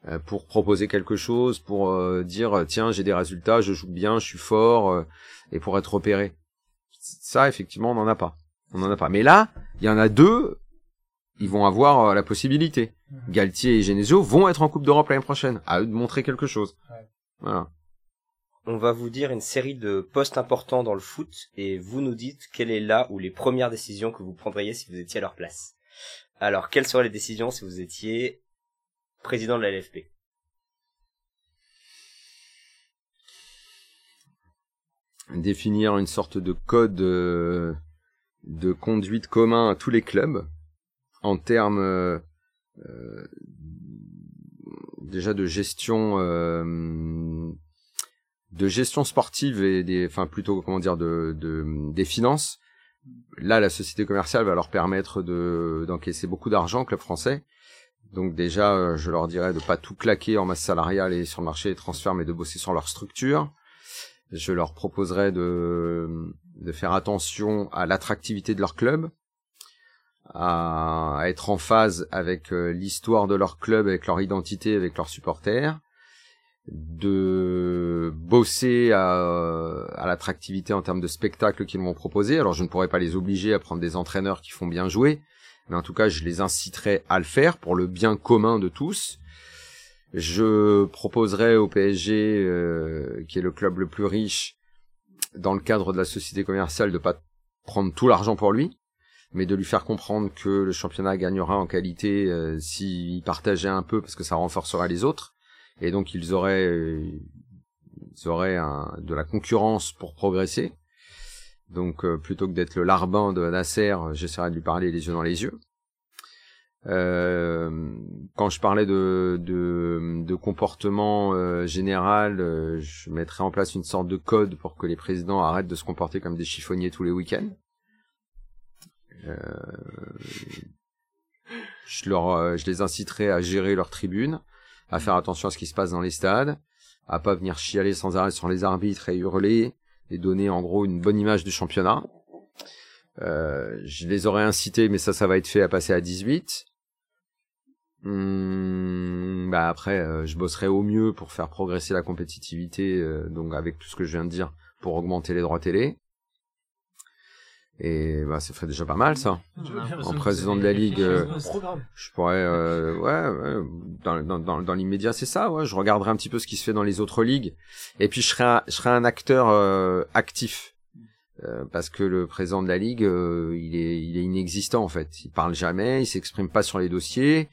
euh, pour proposer quelque chose, pour euh, dire euh, tiens j'ai des résultats, je joue bien, je suis fort, euh, et pour être repéré? Ça, effectivement, on n'en a pas. On n'en a pas. Mais là, il y en a deux, ils vont avoir euh, la possibilité. Galtier et Genesio vont être en Coupe d'Europe l'année prochaine. À eux de montrer quelque chose. Ouais. Voilà. On va vous dire une série de postes importants dans le foot et vous nous dites quelle est là ou les premières décisions que vous prendriez si vous étiez à leur place. Alors, quelles seraient les décisions si vous étiez président de la LFP définir une sorte de code euh, de conduite commun à tous les clubs en termes euh, euh, déjà de gestion euh, de gestion sportive et des enfin plutôt comment dire de, de des finances là la société commerciale va leur permettre de d'encaisser beaucoup d'argent club français. Donc déjà euh, je leur dirais de pas tout claquer en masse salariale et sur le marché des transferts mais de bosser sur leur structure. Je leur proposerais de, de faire attention à l'attractivité de leur club, à, être en phase avec euh, l'histoire de leur club, avec leur identité, avec leurs supporters, de bosser à, à l'attractivité en termes de spectacle qu'ils vont proposer. Alors je ne pourrais pas les obliger à prendre des entraîneurs qui font bien jouer, mais en tout cas je les inciterai à le faire pour le bien commun de tous. Je proposerais au PSG, euh, qui est le club le plus riche, dans le cadre de la société commerciale, de pas prendre tout l'argent pour lui, mais de lui faire comprendre que le championnat gagnera en qualité euh, s'il partageait un peu, parce que ça renforcerait les autres, et donc ils auraient, euh, ils auraient de la concurrence pour progresser. Donc euh, plutôt que d'être le larbin de Nasser, j'essaierai de lui parler les yeux dans les yeux. Euh, quand je parlais de, de, de comportement général, je mettrais en place une sorte de code pour que les présidents arrêtent de se comporter comme des chiffonniers tous les week-ends. Euh, euh, je les inciterais à gérer leur tribune, à faire attention à ce qui se passe dans les stades, à pas venir chialer sans arrêt sur les arbitres et hurler, et donner en gros une bonne image du championnat. Euh, je les aurais incités, mais ça, ça va être fait à passer à 18. Hum, bah après, je bosserai au mieux pour faire progresser la compétitivité, donc avec tout ce que je viens de dire, pour augmenter les droits télé. Et bah, ça ferait déjà pas mal, ça. En président de la Ligue, euh. Je pourrais, euh, ouais, ouais, dans, dans, dans, dans l'immédiat, c'est ça, ouais. Je regarderai un petit peu ce qui se fait dans les autres ligues. Et puis, je serai un, je serai un acteur euh, actif. Euh, parce que le président de la Ligue, euh, il, est, il est inexistant, en fait. Il parle jamais, il s'exprime pas sur les dossiers.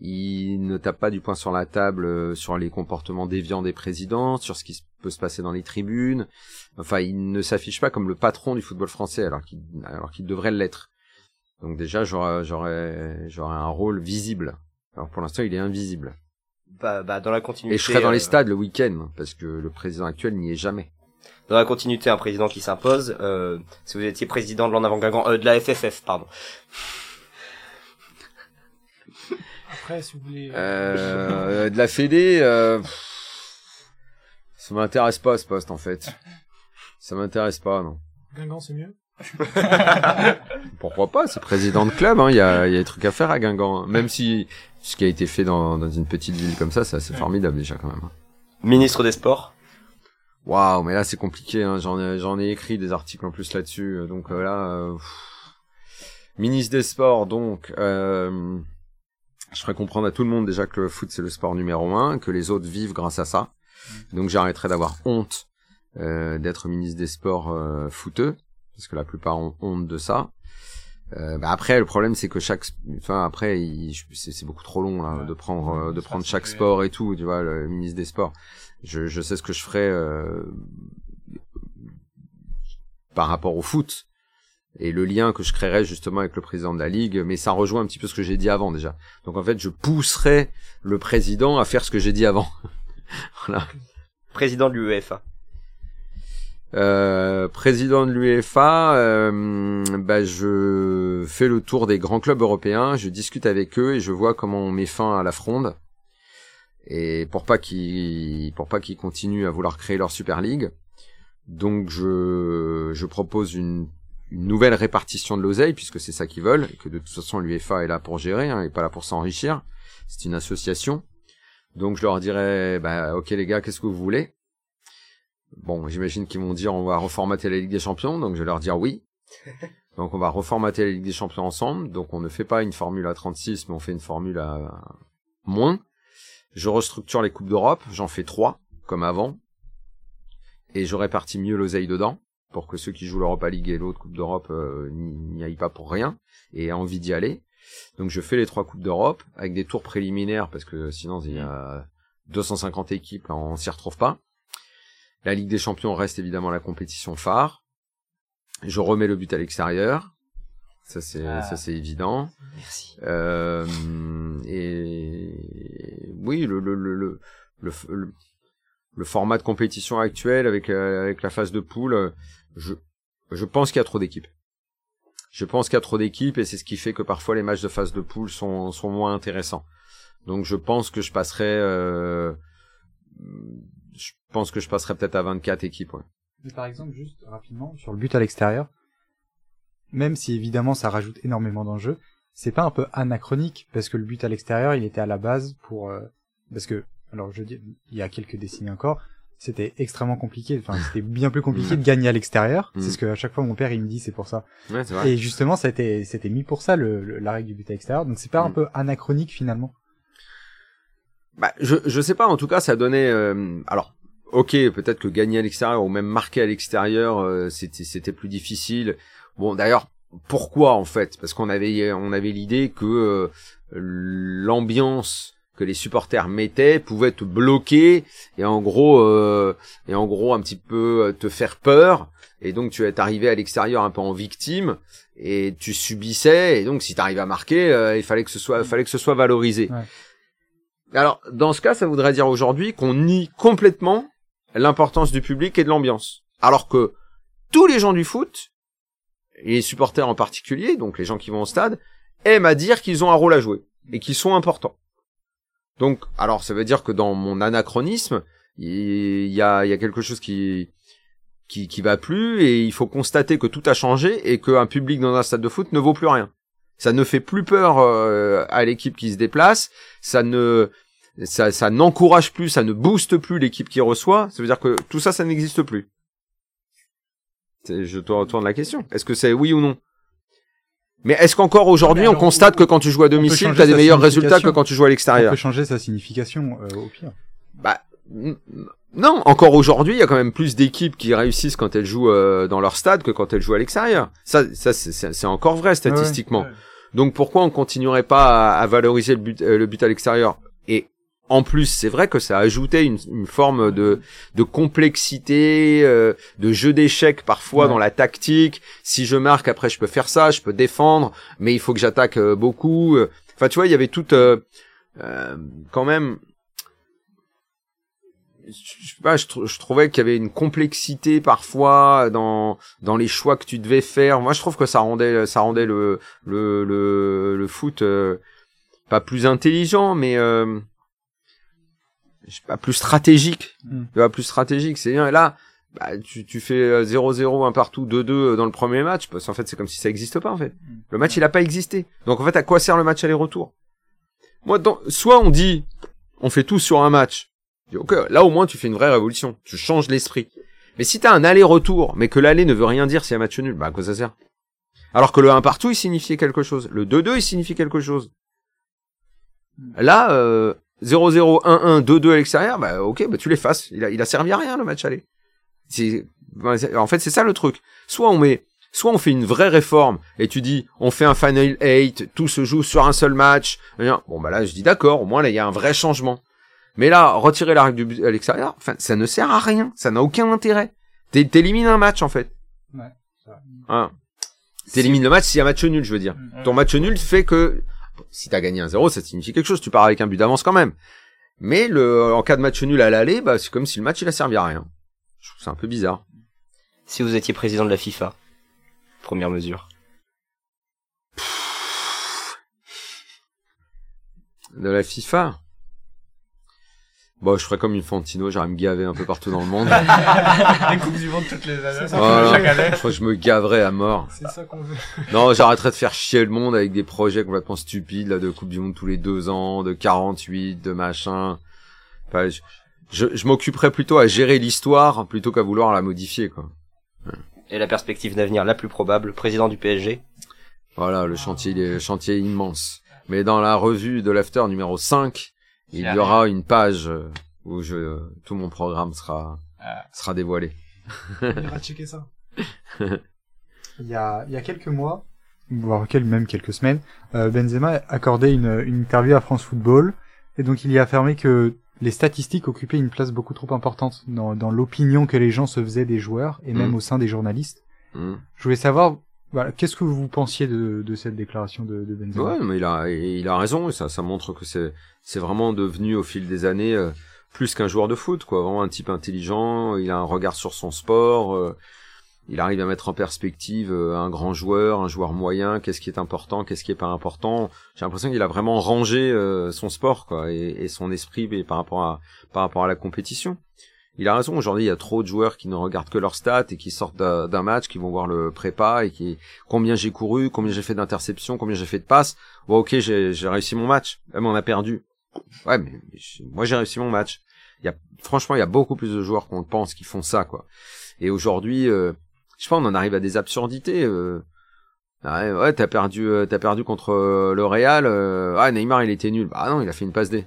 Il ne tape pas du poing sur la table euh, sur les comportements déviants des présidents, sur ce qui peut se passer dans les tribunes. Enfin, il ne s'affiche pas comme le patron du football français, alors qu'il alors qu'il devrait l'être. Donc déjà, j'aurais j'aurais j'aurais un rôle visible. Alors pour l'instant, il est invisible. Bah, bah, dans la continuité. Et je serai dans les euh, stades le week-end parce que le président actuel n'y est jamais. Dans la continuité, un président qui s'impose. Euh, si vous étiez président de l'en avant Guingamp, euh, de la FFF, pardon. Après, si vous voulez. Euh, de la Fédé, euh, pff, ça m'intéresse pas ce poste en fait. Ça m'intéresse pas, non. Guingamp, c'est mieux. Pourquoi pas C'est président de club, hein. Il y a, il y a des trucs à faire à Guingamp. hein. Même si ce qui a été fait dans, dans une petite ville comme ça, c'est assez formidable déjà quand même. Ministre des Sports. Waouh, mais là c'est compliqué. Hein. J'en ai, j'en ai écrit des articles en plus là-dessus. Donc euh, là, euh, ministre des Sports. Donc, euh, je ferai comprendre à tout le monde déjà que le foot c'est le sport numéro un, que les autres vivent grâce à ça. Donc j'arrêterai d'avoir honte euh, d'être ministre des Sports euh, footeux, parce que la plupart ont honte de ça. Euh, bah après, le problème c'est que chaque, enfin après, il- c'est beaucoup trop long là, Ouais. de prendre, euh, de prendre chaque sport et tout. Tu vois, le ministre des Sports je, je sais ce que je ferai euh, par rapport au foot et le lien que je créerai justement avec le président de la ligue, mais ça rejoint un petit peu ce que j'ai dit avant déjà. Donc en fait, je pousserai le président à faire ce que j'ai dit avant. voilà. Président de l'UEFA. Euh, président de l'UEFA, euh, bah, je fais le tour des grands clubs européens, je discute avec eux et je vois comment on met fin à la fronde. Et pour pas qu'ils pour pas qu'ils continuent à vouloir créer leur Super League, donc je je propose une, une nouvelle répartition de l'oseille puisque c'est ça qu'ils veulent et que de toute façon l'UEFA est là pour gérer, hein, et pas là pour s'enrichir. C'est une association. Donc je leur dirais, bah ok les gars, qu'est-ce que vous voulez? Bon, j'imagine qu'ils vont dire on va reformater la Ligue des Champions, donc je vais leur dire oui. Donc on va reformater la Ligue des Champions ensemble, donc on ne fait pas une formule à 36, mais on fait une formule à moins. Je restructure les Coupes d'Europe, j'en fais trois, comme avant. Et je répartis mieux l'oseille dedans, pour que ceux qui jouent l'Europa League et l'autre Coupe d'Europe euh, n'y aillent pas pour rien, et aient envie d'y aller. Donc je fais les trois Coupes d'Europe, avec des tours préliminaires, parce que sinon il y a 250 équipes, là, on s'y retrouve pas. La Ligue des Champions reste évidemment la compétition phare. Je remets le but à l'extérieur. Ça c'est Ah. ça c'est évident. Merci. Euh, et oui, le le le le, le, le- le format de compétition actuel avec euh, avec la phase de poule, je pense qu'il y a trop d'équipes. Je pense qu'il y a trop d'équipes et c'est ce qui fait que parfois les matchs de phase de poule sont moins intéressants. Donc je pense que je passerai euh, je pense que je passerai peut-être à 24 équipes. Mais par exemple, juste rapidement, sur le but à l'extérieur, même si évidemment ça rajoute énormément d'enjeux, c'est pas un peu anachronique parce que le but à l'extérieur, il était à la base pour euh, parce que alors je dis il y a quelques décennies encore, c'était extrêmement compliqué, enfin c'était bien plus compliqué de gagner à l'extérieur, Mm. c'est ce que à chaque fois mon père il me dit c'est pour ça. Ouais, vrai. Et justement, été c'était mis pour ça le, le- la règle du but à l'extérieur, donc c'est pas un Mm. peu anachronique finalement? Bah, je je sais pas. En tout cas, ça donnait. euh, alors, ok, peut-être que gagner à l'extérieur ou même marquer à l'extérieur, euh, c'était c'était plus difficile. Bon, d'ailleurs, pourquoi en fait? Parce qu'on avait on avait l'idée que euh, l'ambiance que les supporters mettaient pouvait te bloquer et en gros euh, et en gros un petit peu euh, te faire peur et donc tu es arrivé à l'extérieur un peu en victime et tu subissais et donc si tu arrives à marquer euh, il fallait que ce soit fallait que ce soit valorisé. Ouais. Alors, dans ce cas, ça voudrait dire aujourd'hui qu'on nie complètement l'importance du public et de l'ambiance. Alors que tous les gens du foot, et les supporters en particulier, donc les gens qui vont au stade, aiment à dire qu'ils ont un rôle à jouer et qu'ils sont importants. Donc, alors ça veut dire que dans mon anachronisme, il y a, quelque chose qui, qui, va plus et il faut constater que tout a changé et qu'un public dans un stade de foot ne vaut plus rien. Ça ne fait plus peur euh, à l'équipe qui se déplace, ça ne ça n'encourage plus, ça ne booste plus l'équipe qui reçoit. Ça veut dire que tout ça, ça n'existe plus. Je te retourne la question. Est-ce que c'est oui ou non? Mais est-ce qu'encore aujourd'hui, Mais on constate on- que quand tu joues à domicile, changer t'as des meilleurs résultats que quand tu joues à On l'extérieur peut changer sa signification euh, au pire. Bah non, encore aujourd'hui, il y a quand même plus d'équipes qui réussissent quand elles jouent euh, dans leur stade que quand elles jouent à l'extérieur. Ça, ça c'est- encore vrai statistiquement. Ouais. Donc pourquoi on continuerait pas à, à valoriser le but, euh, le but à l'extérieur? En plus, c'est vrai que ça ajoutait une, une forme de, de complexité, euh, de jeu d'échecs parfois Ouais. dans la tactique. Si je marque, après je peux faire ça, je peux défendre, mais il faut que j'attaque euh, beaucoup. Enfin, tu vois, il y avait tout euh, quand même. Je sais pas, je, trou- je trouvais qu'il y avait une complexité parfois dans dans les choix que tu devais faire. Moi, je trouve que ça rendait ça rendait le le le, le foot pas plus intelligent, mais euh, je sais pas plus stratégique. Mm. Tu vois, plus stratégique. C'est bien. Et là, bah, tu tu fais euh, 0-0 un partout 2-2 dans le premier match parce qu'en fait c'est comme si ça existe pas en fait. Le match il a pas existé. Donc en fait à quoi sert le match aller-retour? Moi, dans, soit on dit on fait tout sur un match. Ok, là au moins tu fais une vraie révolution. Tu changes l'esprit. Mais si t'as un aller-retour, mais que l'aller ne veut rien dire s'il y a match nul, bah à quoi ça sert Alors que le 1 partout, il signifiait quelque chose. Le 2-2, il signifie quelque chose. Là, euh, 0-0, 1-1, 2-2 à l'extérieur, bah ok, bah tu l'effaces. Il a, il a servi à rien le match aller. Bah, en fait, c'est ça le truc. Soit on met, soit on fait une vraie réforme et tu dis, on fait un final 8, tout se joue sur un seul match. Bon bah là, je dis d'accord. Au moins là, il y a un vrai changement. Mais là, retirer la règle du but à l'extérieur, enfin, ça ne sert à rien. Ça n'a aucun intérêt. T'é- T'élimines un match, en fait. Ouais. Hein. T'élimines le match s'il y a match nul, je veux dire. Ton match nul fait que, si t'as gagné un 0, ça signifie quelque chose. Tu pars avec un but d'avance quand même. Mais le, en cas de match nul à l'aller, bah, c'est comme si le match, il a servi à rien. Je trouve ça un peu bizarre. Si vous étiez président de la FIFA, première mesure. De la FIFA? Bon, je ferais comme une Fantino, j'irais me gaver un peu partout dans le monde. Les coupes du monde toutes les années. Ça. Voilà. Chaque année. Je crois que je me gaverais à mort. C'est ça qu'on veut. Non, j'arrêterai de faire chier le monde avec des projets complètement stupides, là, de Coupe du Monde tous les deux ans, de 48, de machin. Enfin, je, je, je m'occuperais plutôt à gérer l'histoire plutôt qu'à vouloir la modifier, quoi. Et la perspective d'avenir la plus probable, président du PSG. Voilà, le chantier, le chantier est immense. Mais dans la revue de l'after numéro 5, il y aura une page euh, où je, tout mon programme sera, Ah. sera dévoilé. On ira checker ça. Il y a, il y a quelques mois, voire même quelques semaines, euh, Benzema accordait une, une interview à France Football, et donc il y a affirmé que les statistiques occupaient une place beaucoup trop importante dans, dans l'opinion que les gens se faisaient des joueurs, et même Mm. au sein des journalistes. Hmm. Je voulais savoir, voilà, qu'est-ce que vous pensiez de, de cette déclaration de, de Benzema? Ouais, mais il a, il a raison, et ça, ça montre que c'est, c'est vraiment devenu au fil des années euh, plus qu'un joueur de foot, quoi. Vraiment un type intelligent, il a un regard sur son sport, euh, il arrive à mettre en perspective euh, un grand joueur, un joueur moyen, qu'est-ce qui est important, qu'est-ce qui est pas important. J'ai l'impression qu'il a vraiment rangé euh, son sport, quoi, et, et son esprit mais par rapport à, par rapport à la compétition. Il a raison, aujourd'hui il y a trop de joueurs qui ne regardent que leurs stats et qui sortent d'un match, qui vont voir le prépa et qui combien j'ai couru, combien j'ai fait d'interceptions, combien j'ai fait de passes. Bon, ok, j'ai réussi mon match. Ah, mais on a perdu. Ouais, mais moi j'ai réussi mon match. Il y a, franchement, il y a beaucoup plus de joueurs qu'on le pense qui font ça, quoi. Et aujourd'hui, euh, je pas, on en arrive à des absurdités. Euh, ouais, ouais, t'as perdu, euh, t'as perdu contre euh, le Real. Euh, ah, Neymar, il était nul. Bah non, il a fait une passe D.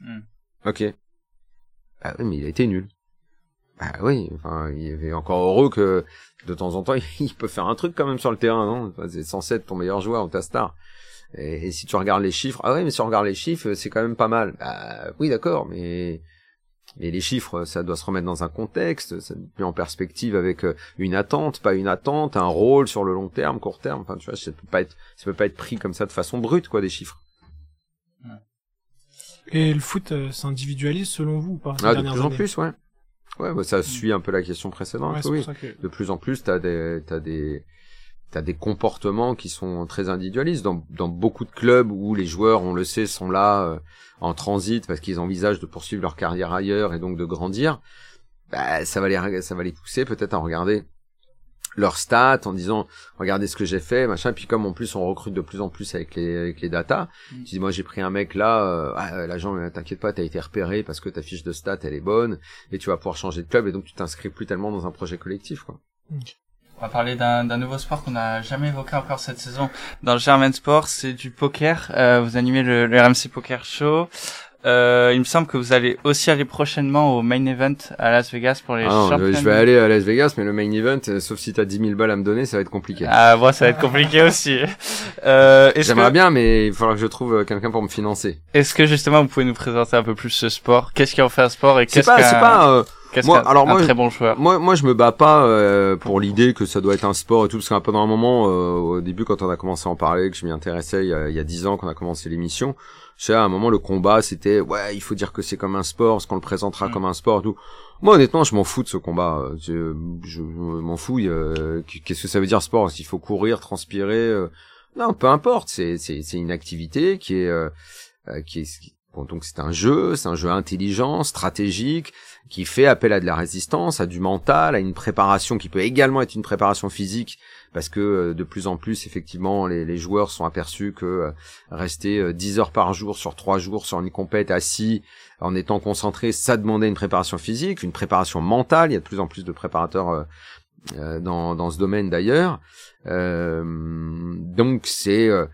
Hmm. Ok. Ah oui, mais il a été nul. Bah oui, enfin, il est encore heureux que de temps en temps, il peut faire un truc quand même sur le terrain, non? C'est censé être ton meilleur joueur ou ta star. Et, si tu regardes les chiffres, ah ouais, mais si on regarde les chiffres, c'est quand même pas mal. Bah oui, d'accord, mais mais les chiffres, ça doit se remettre dans un contexte, ça met en perspective avec euh, une attente, pas une attente, un rôle sur le long terme, court terme. Enfin, tu vois, ça peut pas être, ça peut pas être pris comme ça de façon brute, quoi, des chiffres. Et le foot euh, s'individualise selon vous ou pas ces Ah, de plus en plus, ouais. Ouais, bah, ça suit un peu la question précédente, Ouais, oui. que... de plus en plus, t'as des, t'as des, t'as des comportements qui sont très individualistes dans, dans beaucoup de clubs où les joueurs, on le sait, sont là euh, en transit parce qu'ils envisagent de poursuivre leur carrière ailleurs et donc de grandir. Bah, ça va les, ça va les pousser peut-être à regarder leurs stats en disant regardez ce que j'ai fait machin puis comme en plus on recrute de plus en plus avec les avec les datas Mm. tu dis moi j'ai pris un mec là euh, ah, l'agent euh, t'inquiète pas t'as été repéré parce que ta fiche de stats elle est bonne et tu vas pouvoir changer de club et donc tu t'inscris plus tellement dans un projet collectif quoi On va parler d'un d'un nouveau sport qu'on n'a jamais évoqué encore cette saison dans le Germain Sport, c'est du poker. Euh, vous animez le, le RMC Poker Show. Euh, il me semble que vous allez aussi aller prochainement au main event à Las Vegas pour les Ah non, je, vais aller à Las Vegas mais le main event euh, sauf si t'as 10 000 balles à me donner ça va être compliqué. Ah bon, ça va être compliqué aussi. Euh, j'aimerais que, bien mais il faudra que je trouve euh, quelqu'un pour me financer. Est-ce que justement vous pouvez nous présenter un peu plus ce sport? Qu'est-ce qui en fait un sport et qu'est-ce pas qu'un pas euh, moi- alors moi, très bon joueur? Moi, moi, je me bats pas euh, pour l'idée que ça doit être un sport et tout, parce qu'un peu dans un moment, euh, au début, quand on a commencé à en parler, que je m'y intéressais il y a- il y a dix ans, qu'on a commencé l'émission, sais, à un moment, le combat, c'était, ouais, il faut dire que c'est comme un sport, parce qu'on le présentera Mm. comme un sport, tout. Moi, honnêtement, je m'en fous de ce combat. Je, je m'en fous. euh, Qu'est-ce que ça veut dire sport? S'il faut courir, transpirer, euh, non, peu importe. C'est c'est c'est une activité qui est euh, qui est donc c'est un jeu, c'est un jeu intelligent, stratégique, qui fait appel à de la résistance, à du mental, à une préparation qui peut également être une préparation physique, parce que euh, de plus en plus, effectivement, les, les joueurs sont aperçus que euh, rester euh, 10 heures par jour sur 3 jours sur une compète assis, en étant concentré, ça demandait une préparation physique, une préparation mentale. Il y a de plus en plus de préparateurs euh, euh, dans, dans ce domaine d'ailleurs. Euh, donc c'est euh,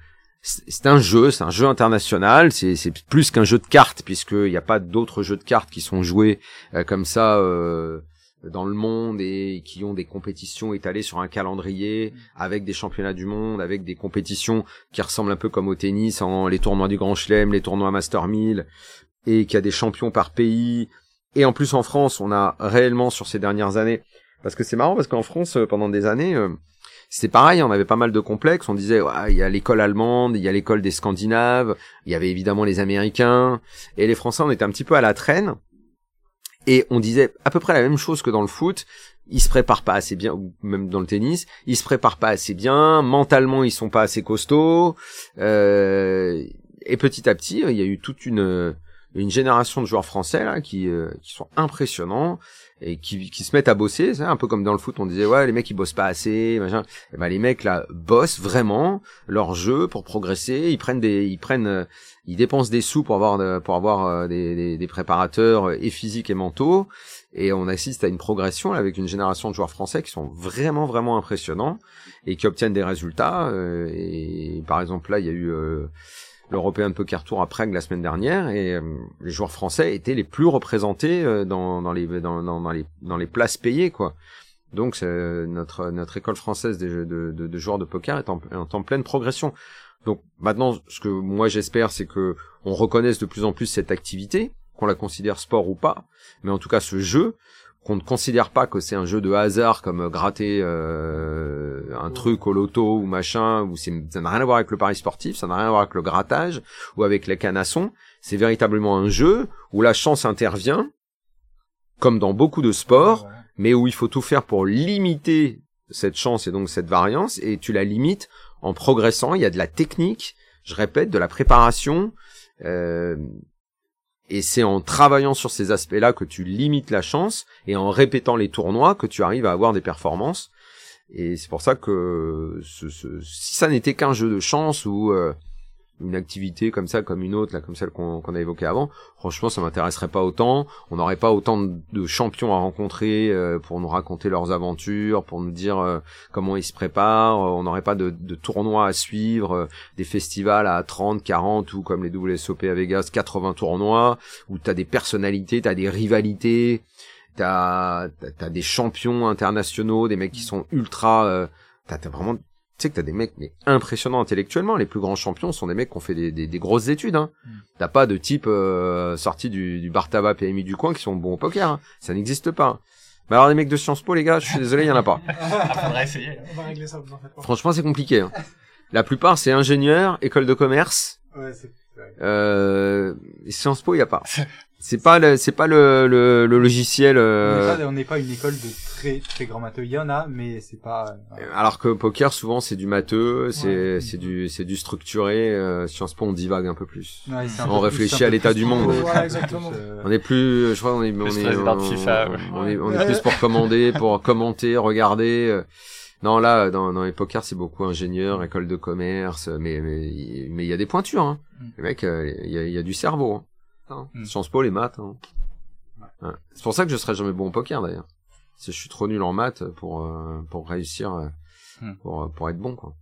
c'est un jeu, c'est un jeu international, c'est plus qu'un jeu de cartes puisqu'il n'y a pas d'autres jeux de cartes qui sont joués euh, comme ça euh, dans le monde et qui ont des compétitions étalées sur un calendrier avec des championnats du monde, avec des compétitions qui ressemblent un peu comme au tennis, en les tournois du Grand Chelem, les tournois Master 1000 et qui a des champions par pays. Et en plus en France, on a réellement sur ces dernières années, parce que c'est marrant parce qu'en France euh, pendant des années c'était pareil, on avait pas mal de complexes. On disait, ouais, il y a l'école allemande, il y a l'école des Scandinaves, il y avait évidemment les Américains, et les Français, on était un petit peu à la traîne. Et on disait à peu près la même chose que dans le foot. Ils se préparent pas assez bien, ou même dans le tennis, ils se préparent pas assez bien. Mentalement, ils sont pas assez costauds. Euh, et petit à petit, il y a eu toute une génération de joueurs français là qui euh, qui sont impressionnants et qui qui se mettent à bosser. C'est un peu comme dans le foot, on disait ouais les mecs ils bossent pas assez, machin. Et ben les mecs là bossent vraiment leur jeu pour progresser. Ils prennent des ils prennent euh, ils dépensent des sous pour avoir de- pour avoir euh, des, des, des préparateurs euh, et physiques et mentaux. Et on assiste à une progression avec une génération de joueurs français qui sont vraiment vraiment impressionnants et qui obtiennent des résultats. euh, et par exemple là il y a eu euh, l'European Poker Tour à Prague la semaine dernière et euh, les joueurs français étaient les plus représentés euh, dans, dans les dans, dans, les dans les places payées quoi. Donc c'est notre notre école française de, de, de joueurs de poker est en, est en pleine progression. Donc maintenant ce que moi j'espère c'est que on reconnaisse de plus en plus cette activité, qu'on la considère sport ou pas, mais en tout cas ce jeu qu'on ne considère pas que c'est un jeu de hasard comme gratter euh, un truc au loto ou machin, ou c'est ça n'a rien à voir avec le pari sportif, ça n'a rien à voir avec le grattage ou avec les canassons. C'est véritablement un jeu où la chance intervient, comme dans beaucoup de sports, mais où il faut tout faire pour limiter cette chance et donc cette variance, et tu la limites en progressant. Il y a de la technique, je répète, de la préparation. Euh, et c'est en travaillant sur ces aspects-là que tu limites la chance et en répétant les tournois que tu arrives à avoir des performances. Et c'est pour ça que ce, si ça n'était qu'un jeu de chance ou euh, une activité comme ça, comme une autre, là, comme celle qu'on a évoquée avant, franchement, ça m'intéresserait pas autant. On n'aurait pas autant de, champions à rencontrer euh, pour nous raconter leurs aventures, pour nous dire euh, comment ils se préparent. Euh, On n'aurait pas de, tournois à suivre, euh, des festivals à 30, 40 ou comme les WSOP à Vegas, 80 tournois où t'as des personnalités, t'as des rivalités, t'as t'as des champions internationaux, des mecs qui sont ultra, t'as vraiment, sais que t'as des mecs mais impressionnants intellectuellement. Les plus grands champions sont des mecs qui ont fait des, des, des grosses études. Hein. Mm. T'as pas de type euh, sorti du, du bar tabac PMI du coin qui sont bons au poker. hein. Ça n'existe pas. Mais alors des mecs de Sciences Po, les gars, je suis désolé, il y en a pas. essayer. On va régler ça, vous en faites pas. Franchement, c'est compliqué. hein. La plupart, c'est ingénieur, école de commerce. Ouais, c'est vrai. Euh, Sciences Po, il y a pas. C'est pas le, c'est pas le, le, le logiciel. On n'est euh, pas- On n'est pas, une école de très très grand matheux. Il y en a, mais c'est pas. euh, Alors que poker, souvent, c'est du matheux, c'est, Ouais. c'est du, c'est du structuré. Euh, Sciences Po, on divague un peu plus. ouais, c'est un On peu réfléchit à l'état du monde. euh, On est plus, je crois, on est, on est, on, FIFA, ouais. on est, on est plus pour commander, pour commenter, regarder. euh, Non, là, dans, dans les pokers, c'est beaucoup ingénieur, école de commerce, mais mais mais il y a des pointures. Hein. Mm. Les mecs, euh, il y, a, il y a du cerveau. Hein. Mm. Sciences Po, les maths. Hein. Ouais. C'est pour ça que je serai jamais bon au poker d'ailleurs. Je suis trop nul en maths pour euh, pour réussir, euh, Mm. pour pour être bon quoi.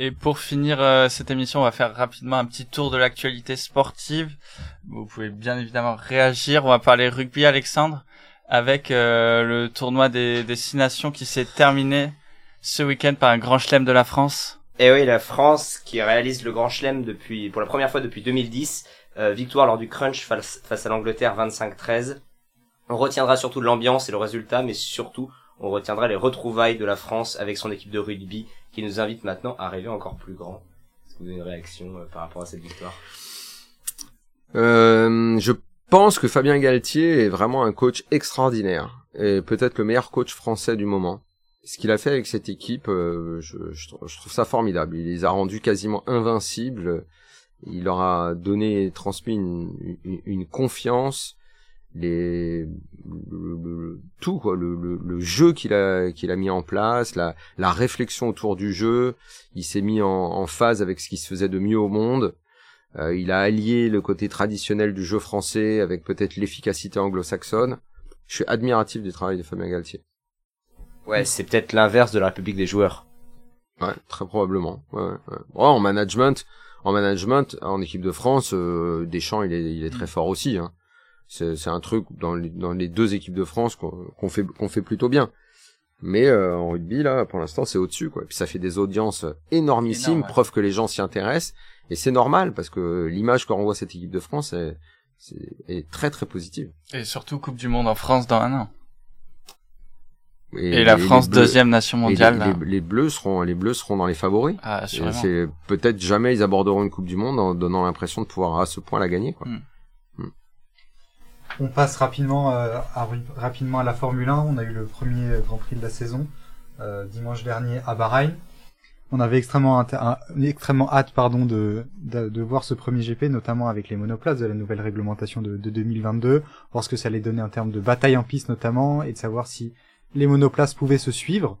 Et pour finir euh, cette émission, on va faire rapidement un petit tour de l'actualité sportive. Vous pouvez bien évidemment réagir. On va parler rugby, Alexandre, avec euh, le tournoi des, des Six Nations qui s'est terminé ce week-end par un grand chelem de la France. Et oui, la France qui réalise le Grand Chelem depuis pour la première fois depuis 2010, euh, victoire lors du crunch face, face à l'Angleterre 25-13. On retiendra surtout l'ambiance et le résultat, mais surtout on retiendra les retrouvailles de la France avec son équipe de rugby qui nous invite maintenant à rêver encore plus grand. Est-ce que vous avez une réaction euh, par rapport à cette victoire? Euh, je pense que Fabien Galtier est vraiment un coach extraordinaire et peut-être le meilleur coach français du moment. Ce qu'il a fait avec cette équipe, euh, je, trouve ça formidable. Il les a rendus quasiment invincibles. Il leur a donné, transmis une confiance, les, le, le- tout quoi, le, le, le jeu qu'il a qu'il a mis en place, la, la réflexion autour du jeu. Il s'est mis en, en phase avec ce qui se faisait de mieux au monde. Euh, il a allié le côté traditionnel du jeu français avec peut-être l'efficacité anglo-saxonne. Je suis admiratif du travail de Fabien Galtier. Ouais, c'est peut-être l'inverse de la République des joueurs. Ouais, très probablement. Ouais, ouais. Ouais, en management, en management, en équipe de France, euh, Deschamps, il est, il est très fort aussi. Hein. C'est, c'est un truc dans les, dans les deux équipes de France qu'on, qu'on fait, qu'on fait plutôt bien. Mais euh, en rugby, là, pour l'instant, c'est au-dessus, quoi. Et puis ça fait des audiences énormissimes, Énorme, ouais. preuve que les gens s'y intéressent. Et c'est normal parce que l'image qu'on renvoie cette équipe de France est, est très très positive. Et surtout Coupe du Monde en France dans un an. Et, Et, la France Bleus- deuxième nation et mondiale. les, là. les- les Bleus seront, les Bleus seront dans les favoris. Ah, c'est peut-être jamais ils aborderont une Coupe du Monde en donnant l'impression de pouvoir à ce point la gagner. Quoi. On passe rapidement, euh, à, rapidement à la Formule 1. On a eu le premier Grand Prix de la saison euh, dimanche dernier à Bahreïn. On avait extrêmement, hâte de, voir ce premier GP, notamment avec les monoplaces de la nouvelle réglementation de, de 2022, voir ce que ça allait donner en termes de bataille en piste notamment, et de savoir si les monoplaces pouvaient se suivre.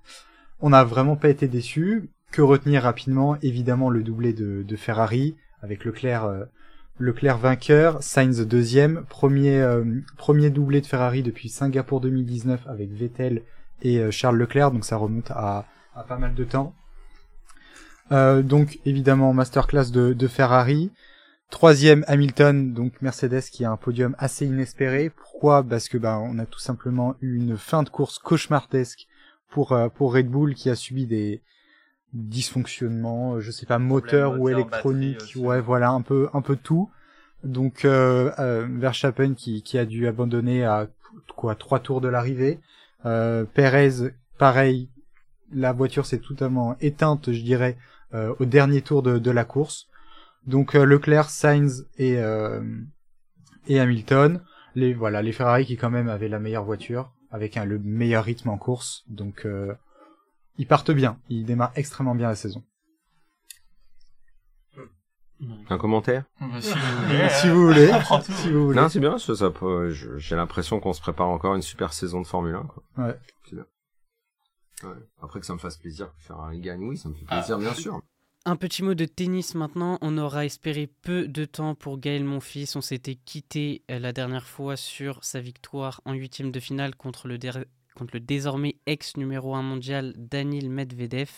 On n'a vraiment pas été déçus. Que retenir rapidement? Évidemment le doublé de, de Ferrari, avec Leclerc euh, Leclerc vainqueur, Sainz deuxième, premier euh, premier doublé de Ferrari depuis Singapour 2019 avec Vettel et euh, Charles Leclerc, donc ça remonte à, pas mal de temps. Euh, donc évidemment masterclass de, de Ferrari. Troisième Hamilton, donc Mercedes qui a un podium assez inespéré. Pourquoi? Parce que bah, on a tout simplement eu une fin de course cauchemardesque pour pour Red Bull qui a subi des dysfonctionnements, euh, je sais pas moteur ou électronique, ouais voilà un peu un peu tout. Donc euh, euh, Verstappen qui qui a dû abandonner à quoi trois tours de l'arrivée. Euh, Perez pareil, la voiture s'est totalement éteinte, je dirais, euh, au dernier tour de, de la course. Donc euh, Leclerc, Sainz et euh, et Hamilton, les voilà les Ferrari qui quand même avaient la meilleure voiture avec un, le meilleur rythme en course. Donc euh, ils partent bien, ils démarrent extrêmement bien la saison. Un commentaire Bah, si vous voulez, si vous voulez, si vous. Non, c'est bien. Ça, ça peut- je- J'ai l'impression qu'on se prépare encore une super saison de Formule 1. Quoi. Ouais. C'est bien. Ouais. Après que ça me fasse plaisir que Ferrari gagne, oui, ça me fait plaisir, bien sûr. Un petit mot de tennis maintenant. On aura espéré peu de temps pour Gaël Monfils. On s'était quitté euh, la dernière fois sur sa victoire en huitième de finale contre le, contre le désormais ex numéro 1 mondial Danil Medvedev.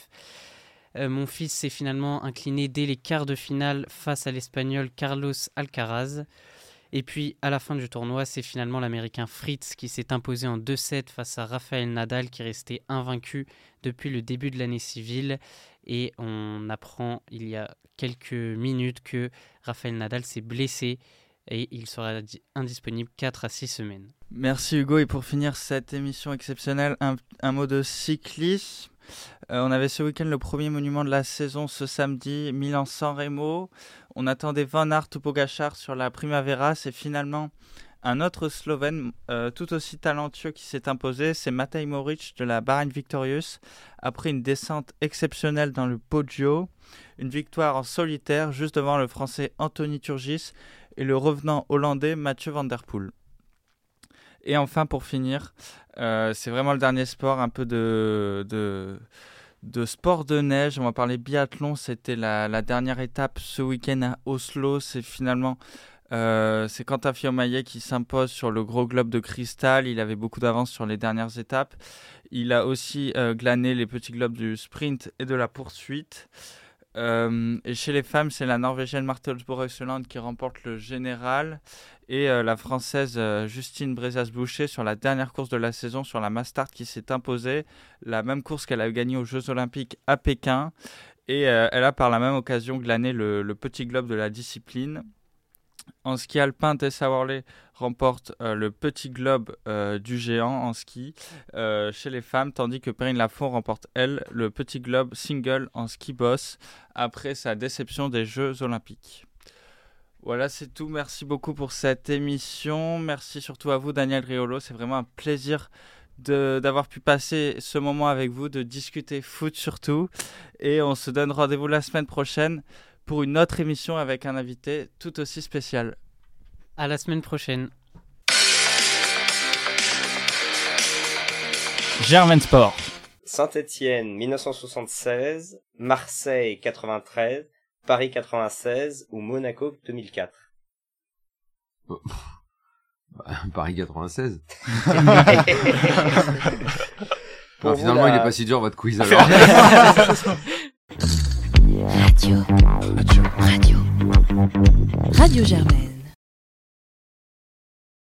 Euh, Monfils s'est finalement incliné dès les quarts de finale face à l'espagnol Carlos Alcaraz. Et puis à la fin du tournoi, c'est finalement l'américain Fritz qui s'est imposé en 2-7 face à Rafael Nadal qui restait invaincu depuis le début de l'année civile. Et on apprend il y a quelques minutes que Rafael Nadal s'est blessé et il sera di- indisponible 4 à 6 semaines. Merci Hugo. Et pour finir cette émission exceptionnelle, un, mot de cyclisme. Euh, on avait ce week-end le premier monument de la saison ce samedi, Milan-San Remo. On attendait Van Aert ou Pogacar sur la Primavera. C'est finalement un autre Slovène euh, tout aussi talentueux qui s'est imposé. C'est Matej Moric de la Bahrain Victorious. Après une descente exceptionnelle dans le Poggio, une victoire en solitaire juste devant le Français Anthony Turgis et le revenant hollandais Mathieu Van Der Poel. Et enfin, pour finir, euh, c'est vraiment le dernier sport, un peu de, de, sport de neige. On va parler biathlon. C'était la, dernière étape ce week-end à Oslo. C'est finalement euh, c'est Quentin qui s'impose sur le gros globe de cristal. Il avait beaucoup d'avance sur les dernières étapes. Il a aussi euh, glané les petits globes du sprint et de la poursuite. Euh, et chez les femmes, c'est la Norvégienne Martelsborg Øyseland qui remporte le général et la Française Justine Brezas-Boucher sur la dernière course de la saison sur la Mastart qui s'est imposée, la même course qu'elle a gagnée aux Jeux Olympiques à Pékin. Et elle a par la même occasion glané le petit globe de la discipline. En ski alpin, Tessa Worley remporte euh, le petit globe euh, du géant en ski euh, chez les femmes, tandis que Perrine Lafont remporte, elle, le petit globe single en ski boss après sa déception des Jeux olympiques. Voilà, c'est tout. Merci beaucoup pour cette émission. Merci surtout à vous, Daniel Riolo. C'est vraiment un plaisir d'avoir pu passer ce moment avec vous, de discuter foot surtout. Et on se donne rendez-vous la semaine prochaine pour une autre émission avec un invité tout aussi spécial. À la semaine prochaine. Germain Sport. Saint-Étienne 1976, Marseille 93, Paris 96 ou Monaco 2004. Paris 96. finalement, il est pas si dur votre quiz alors. Radio. Radio. Radio. Radio Germaine.